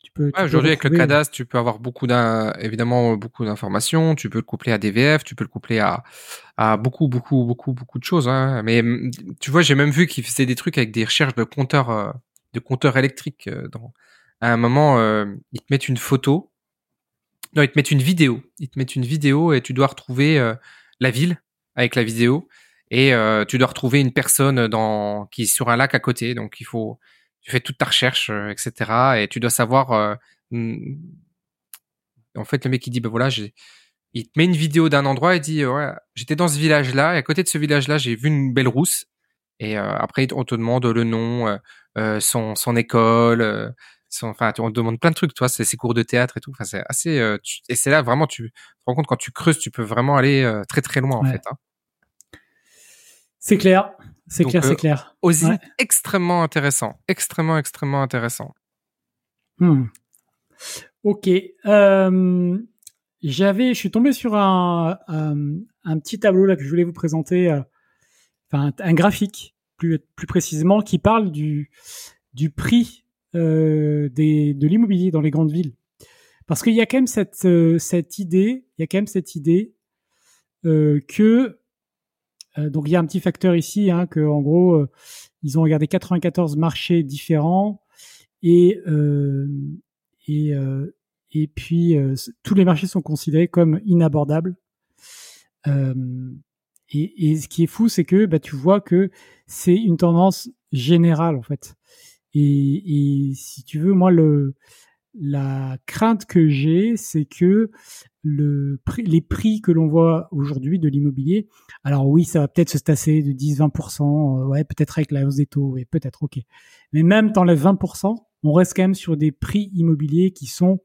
tu peux. Aujourd'hui, avec le cadastre, tu peux avoir beaucoup d'un, évidemment, beaucoup d'informations. Tu peux le coupler à DVF, tu peux le coupler à, à beaucoup, beaucoup, beaucoup, beaucoup de choses. Hein. Mais tu vois, j'ai même vu qu'ils faisaient des trucs avec des recherches de compteurs, euh, de compteurs électriques. Euh, dans... À un moment, ils te mettent une photo. Non, ils te mettent une vidéo. Ils te mettent une vidéo et tu dois retrouver la ville avec la vidéo et euh, tu dois retrouver une personne dans qui est sur un lac à côté. Donc il faut tu fais toute ta recherche, euh, etc. Et tu dois savoir. Euh, hmm, en fait, le mec il dit ben voilà, j'ai il te met une vidéo d'un endroit et dit ouais j'étais dans ce village là et à côté de ce village là j'ai vu une belle rousse et après on te demande le nom son son école enfin, on te demande plein de trucs, toi, c'est ces cours de théâtre et tout. Enfin, c'est assez, euh, et c'est là vraiment, tu te rends compte quand tu creuses, tu peux vraiment aller euh, très très loin en fait. Hein. C'est clair, c'est clair, c'est euh, clair. Aussi extrêmement intéressant, extrêmement extrêmement intéressant. Hmm. Ok. J'avais, je suis tombé sur un, un, petit tableau là que je voulais vous présenter, enfin un, graphique plus plus précisément qui parle du du prix euh, des, de l'immobilier dans les grandes villes. Parce qu'il y a quand même cette, euh, cette idée, il y a quand même cette idée euh, que donc il y a un petit facteur ici, hein, que en gros ils ont regardé 94 marchés différents et et et puis tous les marchés sont considérés comme inabordables. Et, et, ce qui est fou, c'est que bah, tu vois que c'est une tendance générale en fait. Et, et, si tu veux, moi, le, la crainte que j'ai, c'est que les prix que l'on voit aujourd'hui de l'immobilier, alors oui, ça va peut-être se tasser de 10-20%, euh, ouais, peut-être avec la hausse des taux, et peut-être, ok. Mais même dans les 20%, on reste quand même sur des prix immobiliers qui sont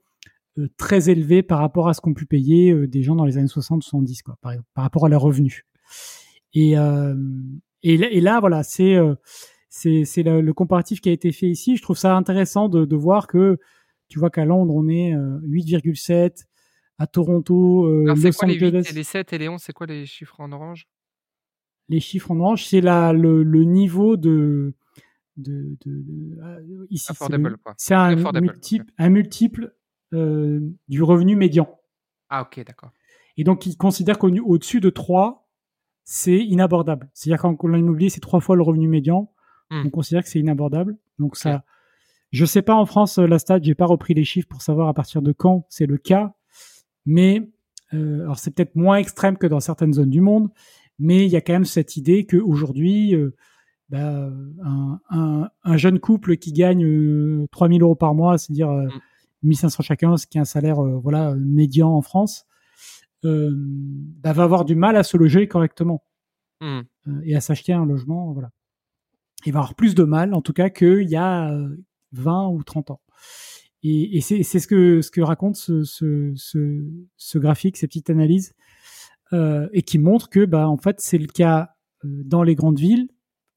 euh, très élevés par rapport à ce qu'ont pu payer euh, des gens dans les années 60-70, quoi, par, rapport à leurs revenus. Et, et, là, voilà, c'est le, comparatif qui a été fait ici. Je trouve ça intéressant de, de voir que tu vois qu'à Londres on est 8,7, euh, à Toronto, euh, Alors, Los quoi, Les, 8 et les 7 et les 11, c'est quoi les chiffres en orange? Les chiffres en orange, c'est le, le niveau de de, de, de euh, ici c'est un, multiple, un multiple euh, du revenu médian. Ah ok d'accord. Et donc il considère qu'au-dessus de 3, c'est inabordable. C'est-à-dire qu'en l'immobilier c'est trois fois le revenu médian. Hmm. On considère que c'est inabordable. Donc ça, je sais pas en France la stat, j'ai pas repris les chiffres pour savoir à partir de quand c'est le cas, mais euh, alors c'est peut-être moins extrême que dans certaines zones du monde, mais il y a quand même cette idée qu'aujourd'hui, euh, bah, un, un, un, jeune couple qui gagne euh, 3000 euros par mois, c'est-à-dire euh, 1500 hmm. chacun, ce qui est un salaire euh, voilà médian en France, euh, bah, va avoir du mal à se loger correctement hmm. et à s'acheter un logement, voilà il va avoir plus de mal, en tout cas, qu'il y a 20 euh, ou 30 ans. Et, c'est ce que, raconte ce, graphique, ces petites analyses, euh, et qui montre que, bah, en fait, c'est le cas euh, dans les grandes villes,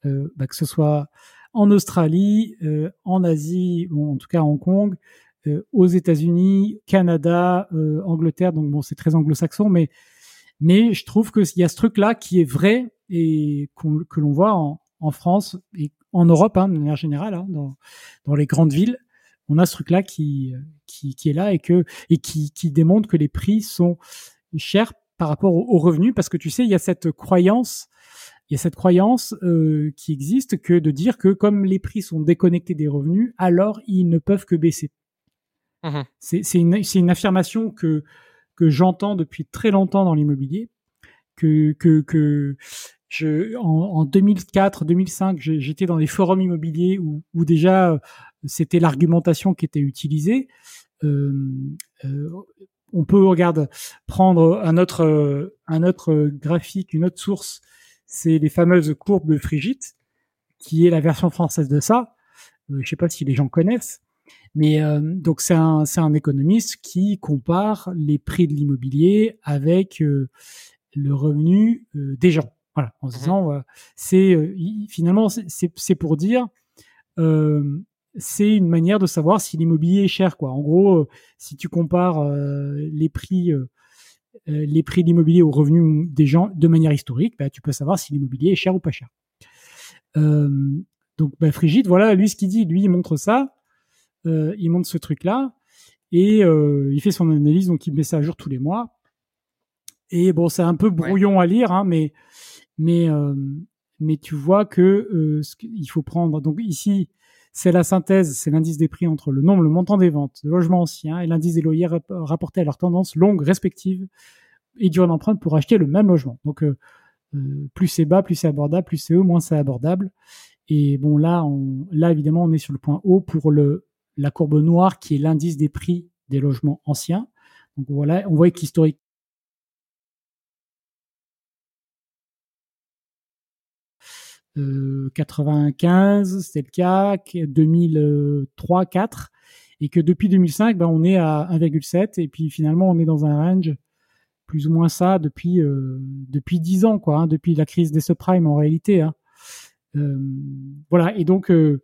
euh, bah, que ce soit en Australie, en Asie, ou en tout cas à Hong Kong, aux États-Unis, Canada, Angleterre. Donc bon, c'est très anglo-saxon, mais je trouve qu'il y a ce truc-là qui est vrai et que l'on voit en, France et en Europe, hein, de manière générale, hein, dans les grandes villes, on a ce truc-là qui, qui, qui, est là et que et qui, qui démontre que les prix sont chers par rapport aux, revenus, parce que tu sais, il y a cette croyance, il y a cette croyance euh, qui existe que de dire que comme les prix sont déconnectés des revenus, alors ils ne peuvent que baisser. Mmh c'est une, une affirmation que que j'entends depuis très longtemps dans l'immobilier, que, que, que je, en, en 2004, 2005, j'étais dans des forums immobiliers où, où déjà c'était l'argumentation qui était utilisée. Euh, euh, on peut regarde prendre un autre euh, un autre graphique, une autre source, c'est les fameuses courbes de Frigide, qui est la version française de ça. Euh, je sais pas si les gens connaissent, mais euh, donc c'est un c'est un économiste qui compare les prix de l'immobilier avec le revenu des gens. Voilà, en se mmh disant, c'est euh, finalement c'est pour dire, euh, c'est une manière de savoir si l'immobilier est cher, quoi. En gros, euh, si tu compares les prix, les prix de l'immobilier aux revenus des gens de manière historique, bah, tu peux savoir si l'immobilier est cher ou pas cher. donc, bah, Frigide, voilà, lui ce qu'il dit, lui il montre ça, il montre ce truc-là et il fait son analyse, donc il met ça à jour tous les mois. Et bon, c'est un peu brouillon à lire, hein, mais mais euh, mais tu vois que euh, il faut prendre. Donc ici, c'est la synthèse, c'est l'indice des prix entre le nombre, le montant des ventes de logements anciens et l'indice des loyers rapportés à leur tendance longue respective et durée d'emprunt pour acheter le même logement. Donc euh, plus c'est bas, plus c'est abordable, plus c'est haut, moins c'est abordable. Et bon, là, on, là, évidemment, on est sur le point haut pour la courbe noire qui est l'indice des prix des logements anciens. Donc voilà, on voit qu'historiquement, euh, 95, c'était le cas, 2003, 4, et que depuis 2005, ben, on est à 1,7, et puis finalement, on est dans un range plus ou moins ça depuis euh, depuis 10 ans, quoi, hein, depuis la crise des subprimes en réalité. Hein. Euh, voilà, et donc, euh,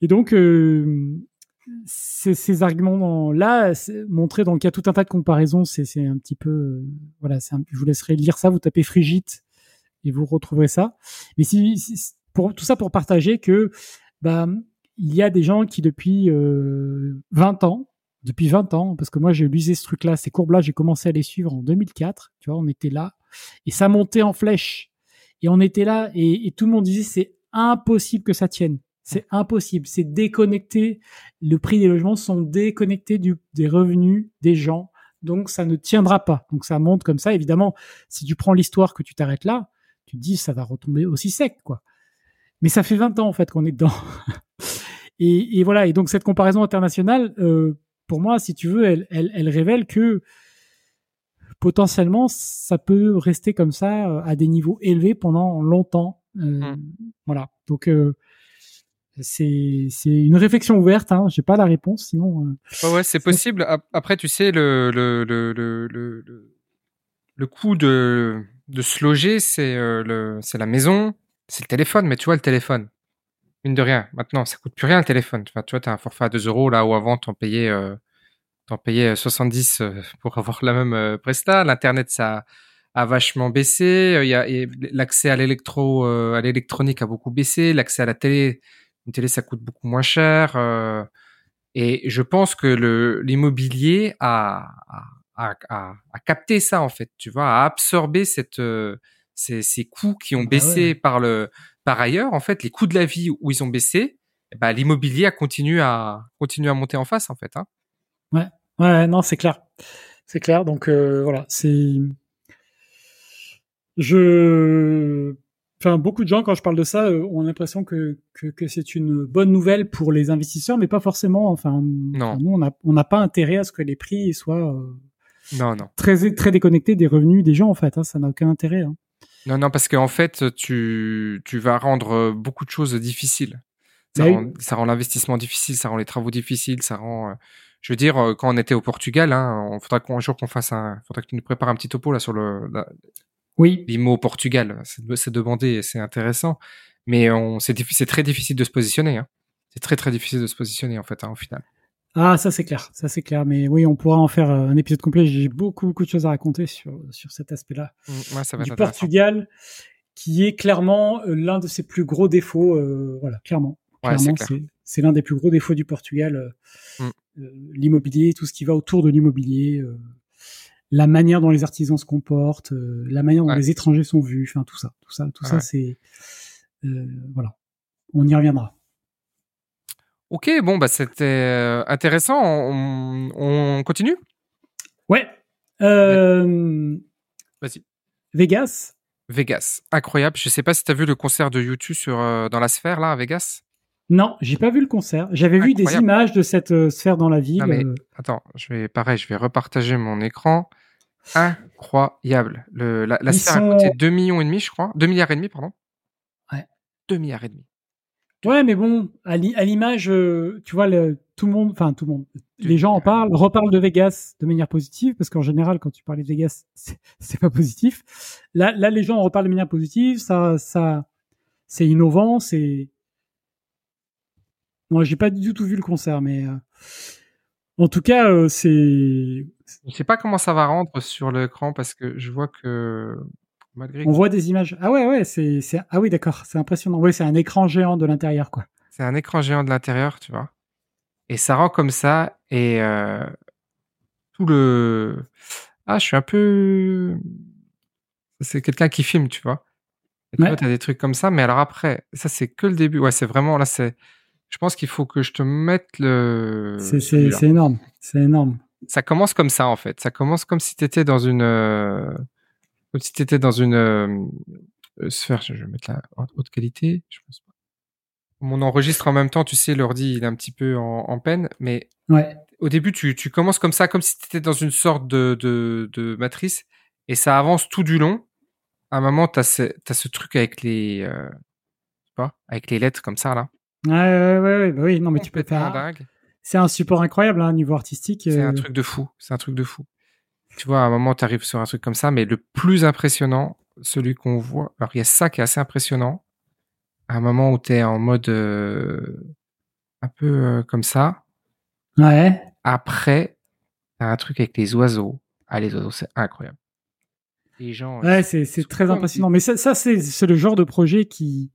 et donc euh, ces, arguments-là, montrés il y a tout un tas de comparaisons, c'est un petit peu, voilà, je vous laisserai lire ça, vous tapez Frigite et vous retrouverez ça. Mais si, pour tout ça pour partager que bah il y a des gens qui depuis euh, 20 ans, depuis 20 ans, parce que moi j'ai lisé ce truc-là, ces courbes-là, j'ai commencé à les suivre en 2004, tu vois, on était là, et ça montait en flèche et on était là et, tout le monde disait c'est impossible que ça tienne. C'est impossible. C'est déconnecté. Le prix des logements sont déconnectés des revenus des gens. Donc ça ne tiendra pas. Donc ça monte comme ça. Évidemment, si tu prends l'histoire que tu t'arrêtes là, tu te dis ça va retomber aussi sec, quoi. Mais ça fait 20 ans en fait qu'on est dedans. et, et, voilà. Et donc cette comparaison internationale, euh, pour moi, si tu veux, elle, elle, elle révèle que potentiellement, ça peut rester comme ça euh, à des niveaux élevés pendant longtemps. Euh, mmh. Voilà. Donc euh, c'est c'est une réflexion ouverte. Hein. J'ai pas la réponse, sinon. Euh, ouais, c'est possible. Après, tu sais, le le le le le, le coût de de se loger, c'est le c'est la maison, c'est le téléphone. Mais tu vois, le téléphone, mine de rien, maintenant, ça coûte plus rien le téléphone. Tu vois, t'as un forfait à 2 euros là où avant t'en payais t'en payais 70 euh, pour avoir la même euh, presta. L'internet ça a vachement baissé. L'accès à l'électro, euh, à l'électronique a beaucoup baissé. L'accès à la télé, une télé ça coûte beaucoup moins cher. et je pense que l'immobilier a, a, capté ça en fait. Tu vois, a absorbé cette ces, ces coûts qui ont bah baissé par le par ailleurs en fait les coûts de la vie où ils ont baissé. Bah, l'immobilier a continué à continué à monter en face en fait. Hein. Ouais, ouais, non, c'est clair, c'est clair. Donc euh, voilà, c'est je, enfin beaucoup de gens quand je parle de ça euh, ont l'impression que, que, que c'est une bonne nouvelle pour les investisseurs, mais pas forcément. Enfin, non. nous on n'a on n'a pas intérêt à ce que les prix soient euh, non non très très déconnectés des revenus des gens en fait. Hein, ça n'a aucun intérêt. Hein. Non non parce qu'en fait tu tu vas rendre beaucoup de choses difficiles. Ça, rend, l'investissement difficile, ça rend les travaux difficiles, ça rend je veux dire, euh, quand on était au Portugal, hein, on faudra qu'un jour qu'on fasse un, faudra que tu nous prépares un petit topo là sur le, oui, l'IMO au Portugal. C'est demandé et c'est intéressant, mais on, c'est c'est très difficile de se positionner. Hein. C'est très très difficile de se positionner en fait, hein, au final. Ah, ça c'est clair, ça c'est clair. Mais oui, on pourra en faire euh, un épisode complet. J'ai beaucoup beaucoup de choses à raconter sur sur cet aspect-là mmh, ouais, ça va du Portugal, qui est clairement euh, l'un de ses plus gros défauts. voilà, clairement. clairement c'est l'un des plus gros défauts du Portugal. Mmh. Euh, l'immobilier, tout ce qui va autour de l'immobilier, euh, la manière dont les artisans se comportent, euh, la manière dont les étrangers sont vus, enfin tout ça, tout ça, tout ça, c'est voilà, on y reviendra. Ok, bon bah c'était intéressant. On, on, continue? Ouais. Euh... Vas-y. Vegas. Vegas, incroyable. Je sais pas si tu as vu le concert de YouTube sur dans la sphère là à Vegas? Non, j'ai pas vu le concert. J'avais vu des images de cette euh, sphère dans la ville. mais, euh. Attends, je vais pareil, je vais repartager mon écran. Incroyable. Le, la, la sphère a coûté 2 millions et demi, je crois. 2 milliards et demi, pardon. Ouais. 2 milliards et demi. Ouais, mais bon, à l'image, euh, tu vois, le, tout le monde, enfin tout le monde, les gens en parlent, reparlent de Vegas de manière positive, parce qu'en général, quand tu parles de Vegas, c'est pas positif. Là, là, les gens en reparlent de manière positive, ça, ça, c'est innovant, c'est moi, j'ai pas du tout vu le concert, mais euh, en tout cas, euh, c'est. Je sais pas comment ça va rendre sur l'écran parce que je vois que malgré. On voit des images. Ah ouais, ouais, c'est, c'est... ah oui, d'accord, c'est impressionnant. Oui, c'est un écran géant de l'intérieur, quoi. C'est un écran géant de l'intérieur, tu vois. Et ça rend comme ça et euh, tout le. Ah, je suis un peu. C'est quelqu'un qui filme, tu vois. Et tu t'as des trucs comme ça, mais alors après, ça c'est que le début. Ouais, c'est vraiment là, c'est je pense qu'il faut que je te mette le. C'est énorme. C'est énorme. Ça commence comme ça, en fait. Ça commence comme si tu étais dans une. Euh, si tu étais dans une euh, sphère. Je vais mettre la haute qualité. Je pense pas. On enregistre en même temps, tu sais, l'ordi il est un petit peu en, en peine, mais Ouais. au début tu, tu commences comme ça, comme si tu étais dans une sorte de, de, de matrice, et ça avance tout du long. À un moment, ce, t'as ce truc avec les, euh, pas, avec les lettres comme ça là. Ouais, ouais, ouais, bah oui, non, mais tu peux faire. C'est un support incroyable, hein, niveau artistique. C'est euh, un truc de fou. C'est un truc de fou. Tu vois, à un moment, tu arrives sur un truc comme ça, mais le plus impressionnant, celui qu'on voit. Alors, il y a ça qui est assez impressionnant. À un moment où tu es en mode euh, un peu euh, comme ça. Ouais. Après, t'as un truc avec les oiseaux. Ah, les oiseaux, c'est incroyable. Les gens. Ouais, c'est très impressionnant. Mais ça, ça c'est c'est le genre de projet qui,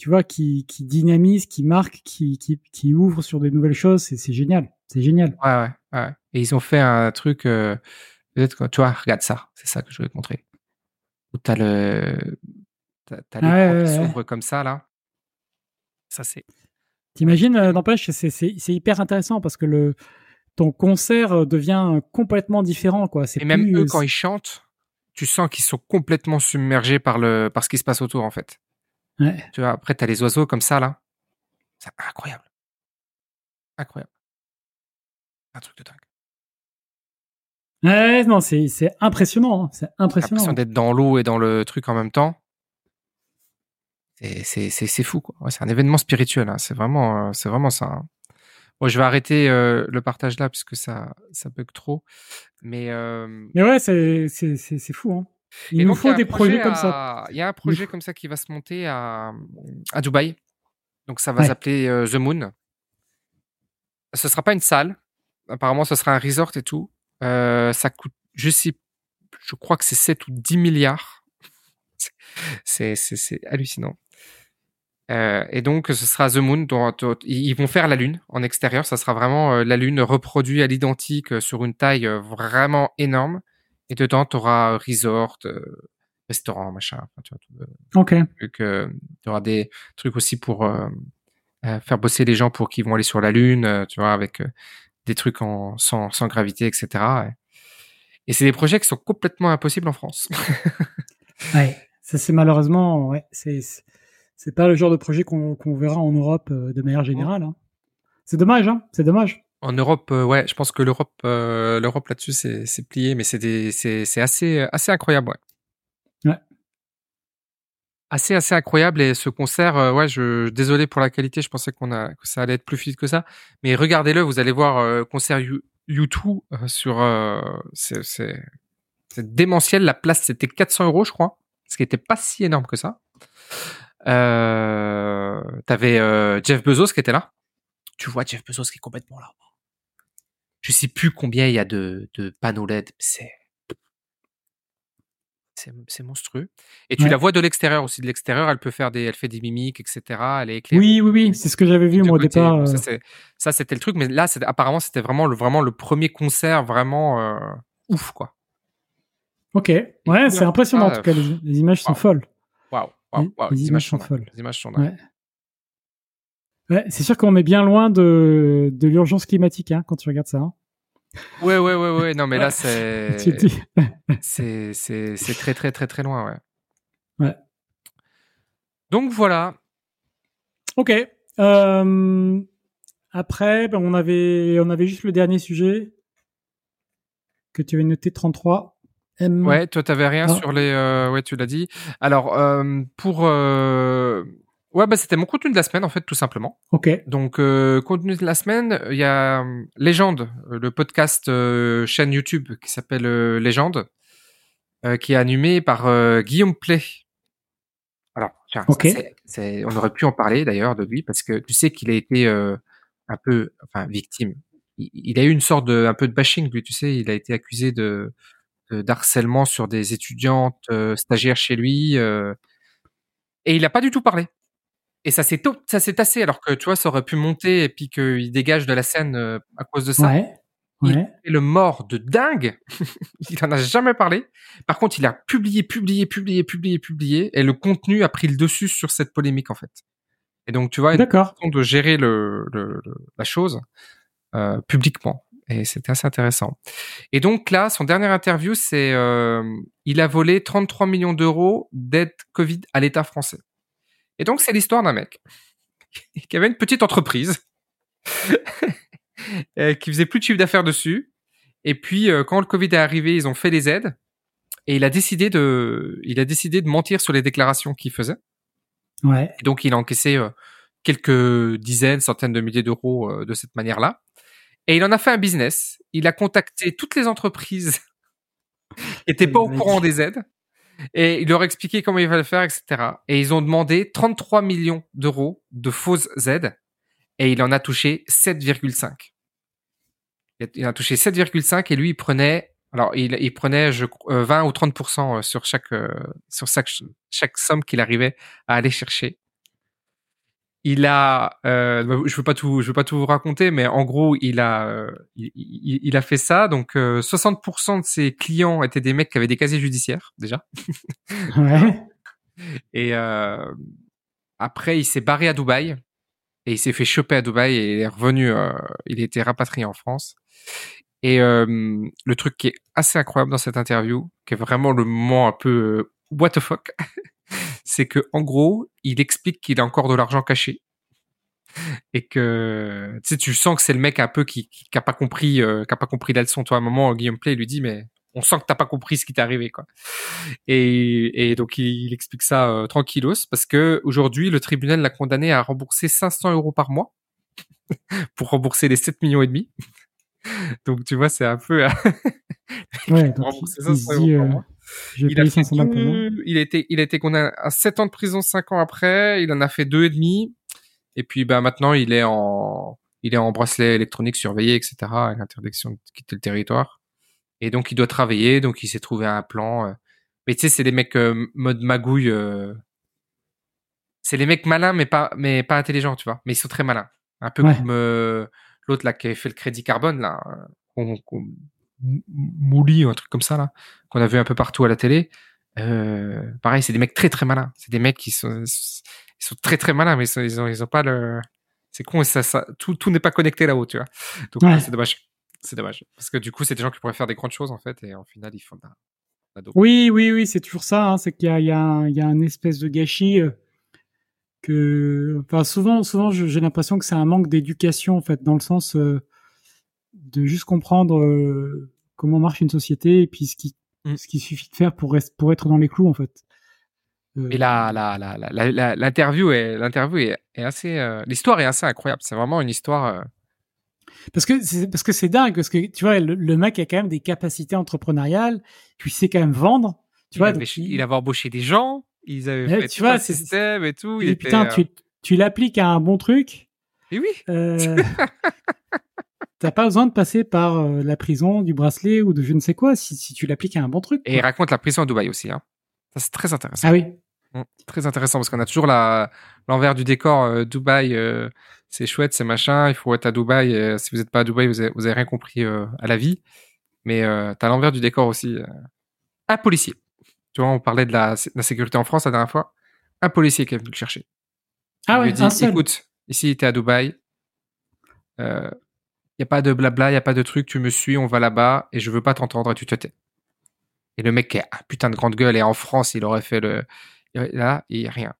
tu vois, qui qui dynamise, qui marque, qui qui qui ouvre sur des nouvelles choses. C'est génial. C'est génial. Ouais, ouais, ouais. Et ils ont fait un truc. euh, Peut-être que tu vois, regarde ça. C'est ça que je voulais te montrer. Où t'as le. T'as Ouais, ouais, qui ouais. s'ouvre comme ça, là. Ça, c'est. T'imagines, euh, n'empêche, c'est hyper intéressant parce que le ton concert euh, devient complètement différent, quoi. C'est Et même eux, quand ils chantent, tu sens qu'ils sont complètement submergés par, le, par ce qui se passe autour, en fait. Ouais. Tu vois, après, t'as les oiseaux comme ça, là. C'est incroyable. Incroyable. Un truc de dingue. Ouais, non, c'est c'est impressionnant. hein. C'est impressionnant. l'impression d'être dans l'eau et dans le truc en même temps. C'est- C'est c'est- c'est fou, quoi. Ouais, c'est un événement spirituel. hein. C'est vraiment, euh, c'est vraiment ça. hein. Bon, je vais arrêter euh, le partage là, puisque ça, ça bug trop. Mais, euh, Mais ouais, c'est c'est c'est c'est fou. Hein. Il Et nous donc, faut des projets projet comme ça. Il y a un projet comme ça qui va se monter à, à Dubaï. Donc ça va s'appeler euh, The Moon. Ce sera pas une salle. Apparemment, ce sera un resort et tout. Euh, ça coûte, je sais, je crois que c'est 7 ou 10 milliards. C'est hallucinant. Euh, et donc, ce sera The Moon. Dont, dont- ils vont faire la Lune en extérieur. Ça sera vraiment euh, la Lune reproduite à l'identique sur une taille vraiment énorme. Et dedans, tu auras resort, euh, restaurant, machin. Enfin, tu vois, tout, euh, Ok. euh, tu auras des trucs aussi pour euh, euh, faire bosser les gens pour qu'ils vont aller sur la Lune, euh, tu vois, avec euh, des trucs en, sans, sans gravité, etc. Et, et c'est des projets qui sont complètement impossibles en France. Ouais. Ça c'est malheureusement, ouais, c'est c'est- pas le genre de projet qu'on qu'on verra en Europe euh, de manière générale. hein. C'est dommage, hein. C'est dommage. En Europe, euh, ouais, je pense que l'Europe, euh, l'Europe là-dessus, c'est, c'est plié, mais c'est des, c'est, c'est assez, assez incroyable, ouais. Ouais. Assez, assez incroyable. Et ce concert, euh, ouais, je, désolé pour la qualité, je pensais qu'on a, que ça allait être plus fluide que ça. Mais regardez-le, vous allez voir, euh, concert U- U2 euh, sur, c'est, c'est, c'est démentiel. La place, c'était 400 euros, je crois. Ce qui était pas si énorme que ça. Euh, t'avais, Jeff Bezos qui était là. Tu vois Jeff Bezos qui est complètement là. Je sais plus combien il y a de, de panneaux LED. C'est, c'est, monstrueux. Et tu Ouais. la vois de l'extérieur aussi. De l'extérieur, elle peut faire des, elle fait des mimiques, etc. Elle est éclairée. Oui, oui, oui. C'est ce que j'avais vu moi au départ. Euh, Ça, c'était le truc. Mais là, apparemment, c'était vraiment le, vraiment le premier concert vraiment euh, ouf, quoi. Ok. Ouais, c'est impressionnant en Ah, tout cas. Les, les images sont folles. Waouh, waouh. les Les images sont folles. Les images sont. Ouais. Ouais, c'est sûr qu'on est bien loin de, de l'urgence climatique hein, quand tu regardes ça. hein. Ouais, ouais, ouais, ouais. Non, mais là, c'est, Tu c'est, très, très, très, très loin, ouais. Ouais. Donc voilà. Ok. Euh, après, ben, on avait on avait juste le dernier sujet que tu avais noté 33. M. Ouais, toi, t'avais rien Ah. sur les. euh, ouais, tu l'as dit. Alors, euh, pour. Ouais, bah, c'était mon contenu de la semaine, en fait, tout simplement. Ok. Donc, euh, contenu de la semaine, il y a euh, Légende, euh, le podcast euh, chaîne YouTube qui s'appelle euh, Légende, euh, qui est animé par euh, Guillaume Play. Alors, tiens, ça, Ok. c'est- c'est- on aurait pu en parler d'ailleurs de lui parce que tu sais qu'il a été euh, un peu, enfin, victime. Il, il a eu une sorte de, un peu de bashing, lui, tu sais, il a été accusé de, de d'harcèlement sur des étudiantes euh, stagiaires chez lui, euh, et il n'a pas du tout parlé. Et ça s'est tôt- ça s'est tassé alors que tu vois, ça aurait pu monter et puis qu'il dégage de la scène à cause de ça. Ouais. Il Ouais. est le mort de dingue. il en a jamais parlé. Par contre, il a publié, publié, publié, publié, publié, et le contenu a pris le dessus sur cette polémique en fait. Et donc, tu vois, une façon de gérer le, le- le- la chose euh, publiquement. et c'était assez intéressant. Et donc là, son dernière interview, c'est euh, il a volé 33 millions d'euros d'aide Covid à l'État français. Et donc c'est l'histoire d'un mec qui avait une petite entreprise qui faisait plus de chiffre d'affaires dessus. Et puis euh, quand le Covid est arrivé, ils ont fait des aides et il a décidé de il a décidé de mentir sur les déclarations qu'il faisait. Ouais. Et donc il a encaissé euh, quelques dizaines, centaines de milliers d'euros euh, de cette manière-là. Et il en a fait un business. Il a contacté toutes les entreprises qui n'étaient pas au courant des aides. Et il leur a expliqué comment il fallait faire, etc. Et ils ont demandé 33 millions d'euros de fausses aides. Et il en a touché 7,5. Il a touché 7,5 et lui, il prenait, alors il, prenait je, 20 euh, ou 30% sur chaque, sur chaque, chaque somme qu'il arrivait à aller chercher il a, euh, je veux pas tout, je veux pas tout vous raconter, mais en gros, il a, euh, il, il, a fait ça. Donc, 60% euh, de ses clients étaient des mecs qui avaient des casiers judiciaires déjà. Ouais. et euh, après, il s'est barré à Dubaï et il s'est fait choper à Dubaï et il est revenu. il a été rapatrié en France. Et le truc qui est assez incroyable dans cette interview, qui est vraiment le moment un peu what the fuck, c'est que en gros, il explique qu'il a encore de l'argent caché et que tu sais, tu sens que c'est le mec un peu qui, qui, a pas compris, euh, qui a pas compris la leçon. Toi, à un moment, Guillaume Play lui dit, mais on sent que t'as pas compris ce qui t'est arrivé, quoi. Et, et donc il, explique ça euh, tranquillos parce que aujourd'hui, le tribunal l'a condamné à rembourser 500 euros par mois pour rembourser les 7 millions et demi. donc tu vois, c'est un peu. ouais, donc il, il dit, euh, il a, il a été, il a été condamné à 7 ans de prison 5 ans après. Il en a fait deux et demi. Et puis, bah, maintenant, il est en, il est en bracelet électronique surveillé, etc. avec interdiction de quitter le territoire. Et donc, il doit travailler. Donc, il s'est trouvé un plan. Euh. Mais tu sais, c'est des mecs euh, mode magouille. Euh. C'est les mecs malins, mais pas, mais pas intelligents, tu vois. Mais ils sont très malins. Un peu comme l'autre là qui avait fait le crédit carbone là. Mouli ou un truc comme ça là qu'on a vu un peu partout à la télé. Euh, pareil, c'est des mecs très très malins. C'est des mecs qui sont ils sont très très malins, mais ils, ont ils ont pas le c'est con ça, ça tout tout n'est pas connecté là-haut, tu vois. Donc ouais. c'est dommage. C'est dommage parce que du coup, c'est des gens qui pourraient faire des grandes choses en fait et en final ils font de Oui, oui, oui, c'est toujours ça. Hein, c'est qu'il y a, il y, a un, il y a un espèce de gâchis euh, que, enfin, souvent, souvent, j'ai l'impression que c'est un manque d'éducation en fait, dans le sens euh, de juste comprendre euh, comment marche une société et puis ce qui mmh. ce qu'il suffit de faire pour pour être dans les clous en fait. Euh... Et la l'interview est l'interview est, est, assez euh, l'histoire est assez incroyable. C'est vraiment une histoire. Euh... Parce que c'est parce que c'est dingue parce que tu vois le, le, mec a quand même des capacités entrepreneuriales, puis il sait quand même vendre. Tu il vois, avait, donc, il... il avait embauché des gens, ils avaient fait tu vois, système et tout. Et il putain, était, tu tu l'appliques à un bon truc. Et oui. Euh... T'as pas besoin de passer par euh, la prison, du bracelet ou de je ne sais quoi si, si tu l'appliques à un bon truc. Et il raconte la prison à Dubaï aussi. Hein. Ça, c'est très intéressant. Ah oui. Mmh, très intéressant parce qu'on a toujours la l'envers du décor. Euh, Dubaï, euh, c'est chouette, c'est machin. Il faut être à Dubaï. Euh, si vous n'êtes pas à Dubaï, vous avez, vous avez rien compris à la vie. Mais t'as l'envers du décor aussi. Un policier. Tu vois, on parlait de la, de la, sécurité en France la dernière fois. Un policier qui est venu le chercher. Ah il ouais. Dit, un seul. Écoute, ici t'es à Dubaï. Euh, y a pas de blabla, y a pas de truc, tu me suis, on va là-bas et je veux pas t'entendre et tu te tais. Et le mec qui a un putain de grande gueule et en France, il aurait fait le là, il y a rien.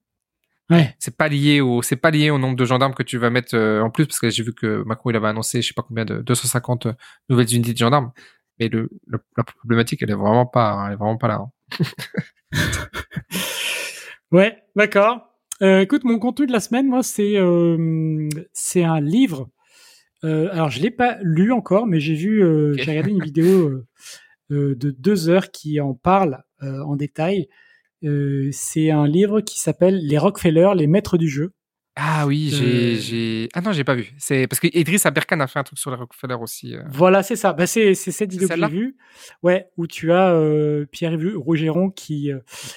Ouais. C'est pas lié au c'est pas lié au nombre de gendarmes que tu vas mettre euh, en plus parce que j'ai vu que Macron il avait annoncé je sais pas combien de 250 nouvelles unités de gendarmes. Mais le, le la problématique elle est vraiment pas elle est vraiment pas là. Hein. ouais, d'accord. Euh, écoute, mon contenu de la semaine, moi, c'est euh, c'est un livre euh, alors, je l'ai pas lu encore, mais j'ai vu, euh, okay. j'ai regardé une vidéo euh, de deux heures qui en parle en détail. c'est un livre qui s'appelle Les Rockefeller, les maîtres du jeu. Ah oui, j'ai, ah non, j'ai pas vu. C'est parce que Idriss Aberkan a fait un truc sur les Rockefeller aussi. Voilà, c'est ça. Bah, c'est, c'est cette vidéo que j'ai vue. Ouais, où tu as Pierre-Yves Rougeron qui,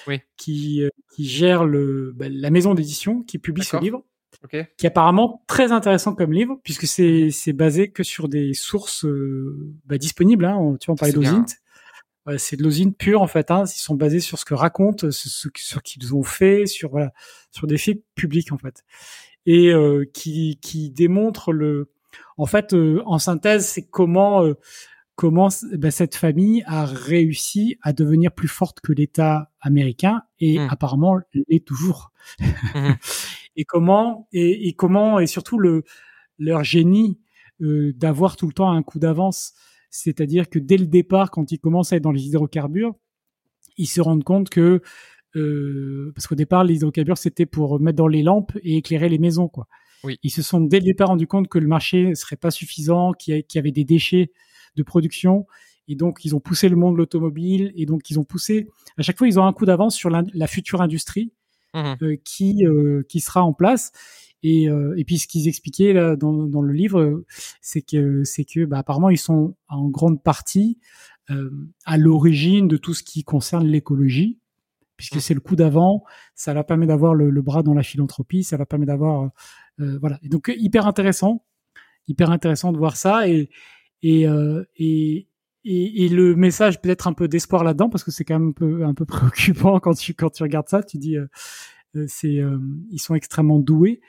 oui. qui, qui gère le, bah, la maison d'édition qui publie ce livre. Okay. qui est apparemment très intéressant comme livre puisque c'est c'est basé que sur des sources euh, bah, disponibles. Hein. Tu vois, on parlait d'Ozint. Ouais, c'est de l'Ozint pur en fait. Hein. Ils sont basés sur ce que racontent, ce, ce, sur qu'ils ont fait, sur voilà, sur des faits publics en fait, et euh, qui qui démontrent le en fait, euh, en synthèse, c'est comment euh, comment ben, cette famille a réussi à devenir plus forte que l'État américain et mmh. apparemment l'est toujours. Mmh. et comment et, et, comment et surtout le leur génie euh, d'avoir tout le temps un coup d'avance. C'est-à-dire que dès le départ, quand ils commencent à être dans les hydrocarbures, ils se rendent compte que euh, parce qu'au départ, les hydrocarbures c'était pour mettre dans les lampes et éclairer les maisons, quoi. Oui. Ils se sont dès le départ rendus compte que le marché ne serait pas suffisant, qu'il y, avait des déchets de production, et donc ils ont poussé le monde de l'automobile, et donc ils ont poussé. À chaque fois, ils ont un coup d'avance sur la, future industrie mmh euh, qui euh, qui sera en place. Et, euh, et puis ce qu'ils expliquaient là dans, dans le livre, c'est que c'est que bah, apparemment ils sont en grande partie euh, à l'origine de tout ce qui concerne l'écologie, puisque mmh. c'est le coup d'avant. Ça leur permet d'avoir le, le, bras dans la philanthropie, ça leur permet d'avoir euh, voilà. Et donc hyper intéressant, hyper intéressant de voir ça et et euh, et, et, et, le message peut-être un peu d'espoir là-dedans parce que c'est quand même un peu un peu préoccupant quand tu quand tu regardes ça, tu dis euh, c'est euh, ils sont extrêmement doués.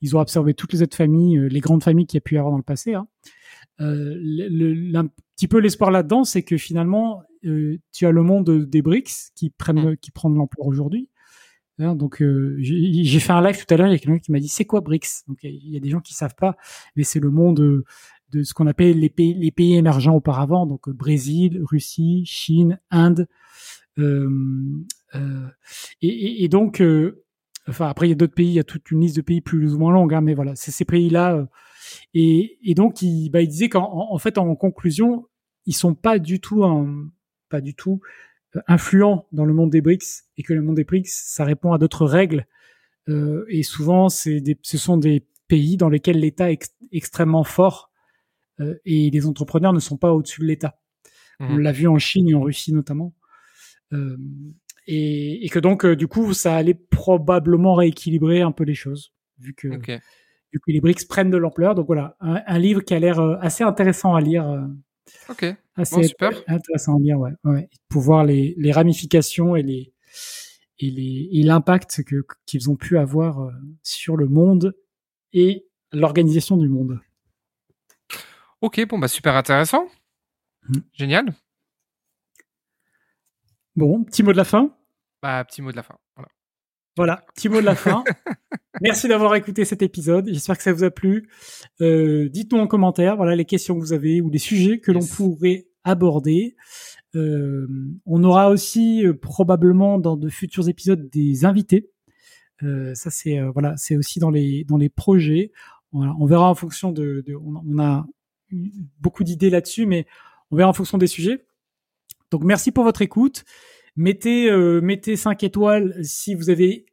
Ils ont absorbé toutes les autres familles, euh, les grandes familles qu'il y a pu y avoir dans le passé. Hein. Le, un petit peu l'espoir là-dedans, c'est que finalement, tu as le monde des BRICS qui prennent mmh. qui prend de l'ampleur aujourd'hui. Hein, donc j'ai fait un live tout à l'heure, il y a quelqu'un qui m'a dit c'est quoi BRICS? Donc il y a des gens qui savent pas, mais c'est le monde de ce qu'on appelle les pays, les pays émergents auparavant, donc Brésil, Russie, Chine, Inde. Euh, euh, et, donc, euh, Enfin, après, il y a d'autres pays, il y a toute une liste de pays plus ou moins longue, hein, mais voilà, c'est ces pays-là. Euh, et, et, donc, il, bah, il disait qu'en en fait, en conclusion, ils sont pas du tout, pas du tout euh, influents dans le monde des BRICS et que le monde des BRICS, ça répond à d'autres règles. Euh, et souvent, c'est des, ce sont des pays dans lesquels l'État est extrêmement fort euh, et les entrepreneurs ne sont pas au-dessus de l'État. Mmh. On l'a vu en Chine et en Russie notamment. Euh, et, et que donc euh, du coup ça allait probablement rééquilibrer un peu les choses vu que okay. vu que les BRICS prennent de l'ampleur. Donc voilà, un, un, livre qui a l'air euh, assez intéressant à lire. Euh, ok. Assez bon, super. intéressant à lire, ouais. ouais. Pour voir les, les ramifications et les et les et l'impact que qu'ils ont pu avoir sur le monde et l'organisation du monde. Ok, bon bah super intéressant. Mmh. Génial. Bon, petit mot de la fin? Bah, petit mot de la fin. Voilà. Voilà, petit mot de la fin. Merci d'avoir écouté cet épisode. J'espère que ça vous a plu. Euh, Dites-nous en commentaire, voilà les questions que vous avez ou les sujets que yes. l'on pourrait aborder. Euh, on aura aussi euh, probablement dans de futurs épisodes des invités. Ça c'est voilà, c'est aussi dans les dans les projets. Voilà, on verra en fonction de, de on a beaucoup d'idées là-dessus, mais on verra en fonction des sujets. Donc merci pour votre écoute. Mettez euh, mettez 5 étoiles si vous avez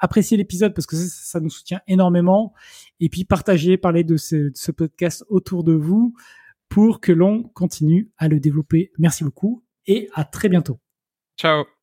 apprécié l'épisode parce que ça, nous soutient énormément. Et puis partagez, parlez de ce podcast autour de vous pour que l'on continue à le développer. Merci beaucoup et à très bientôt. Ciao.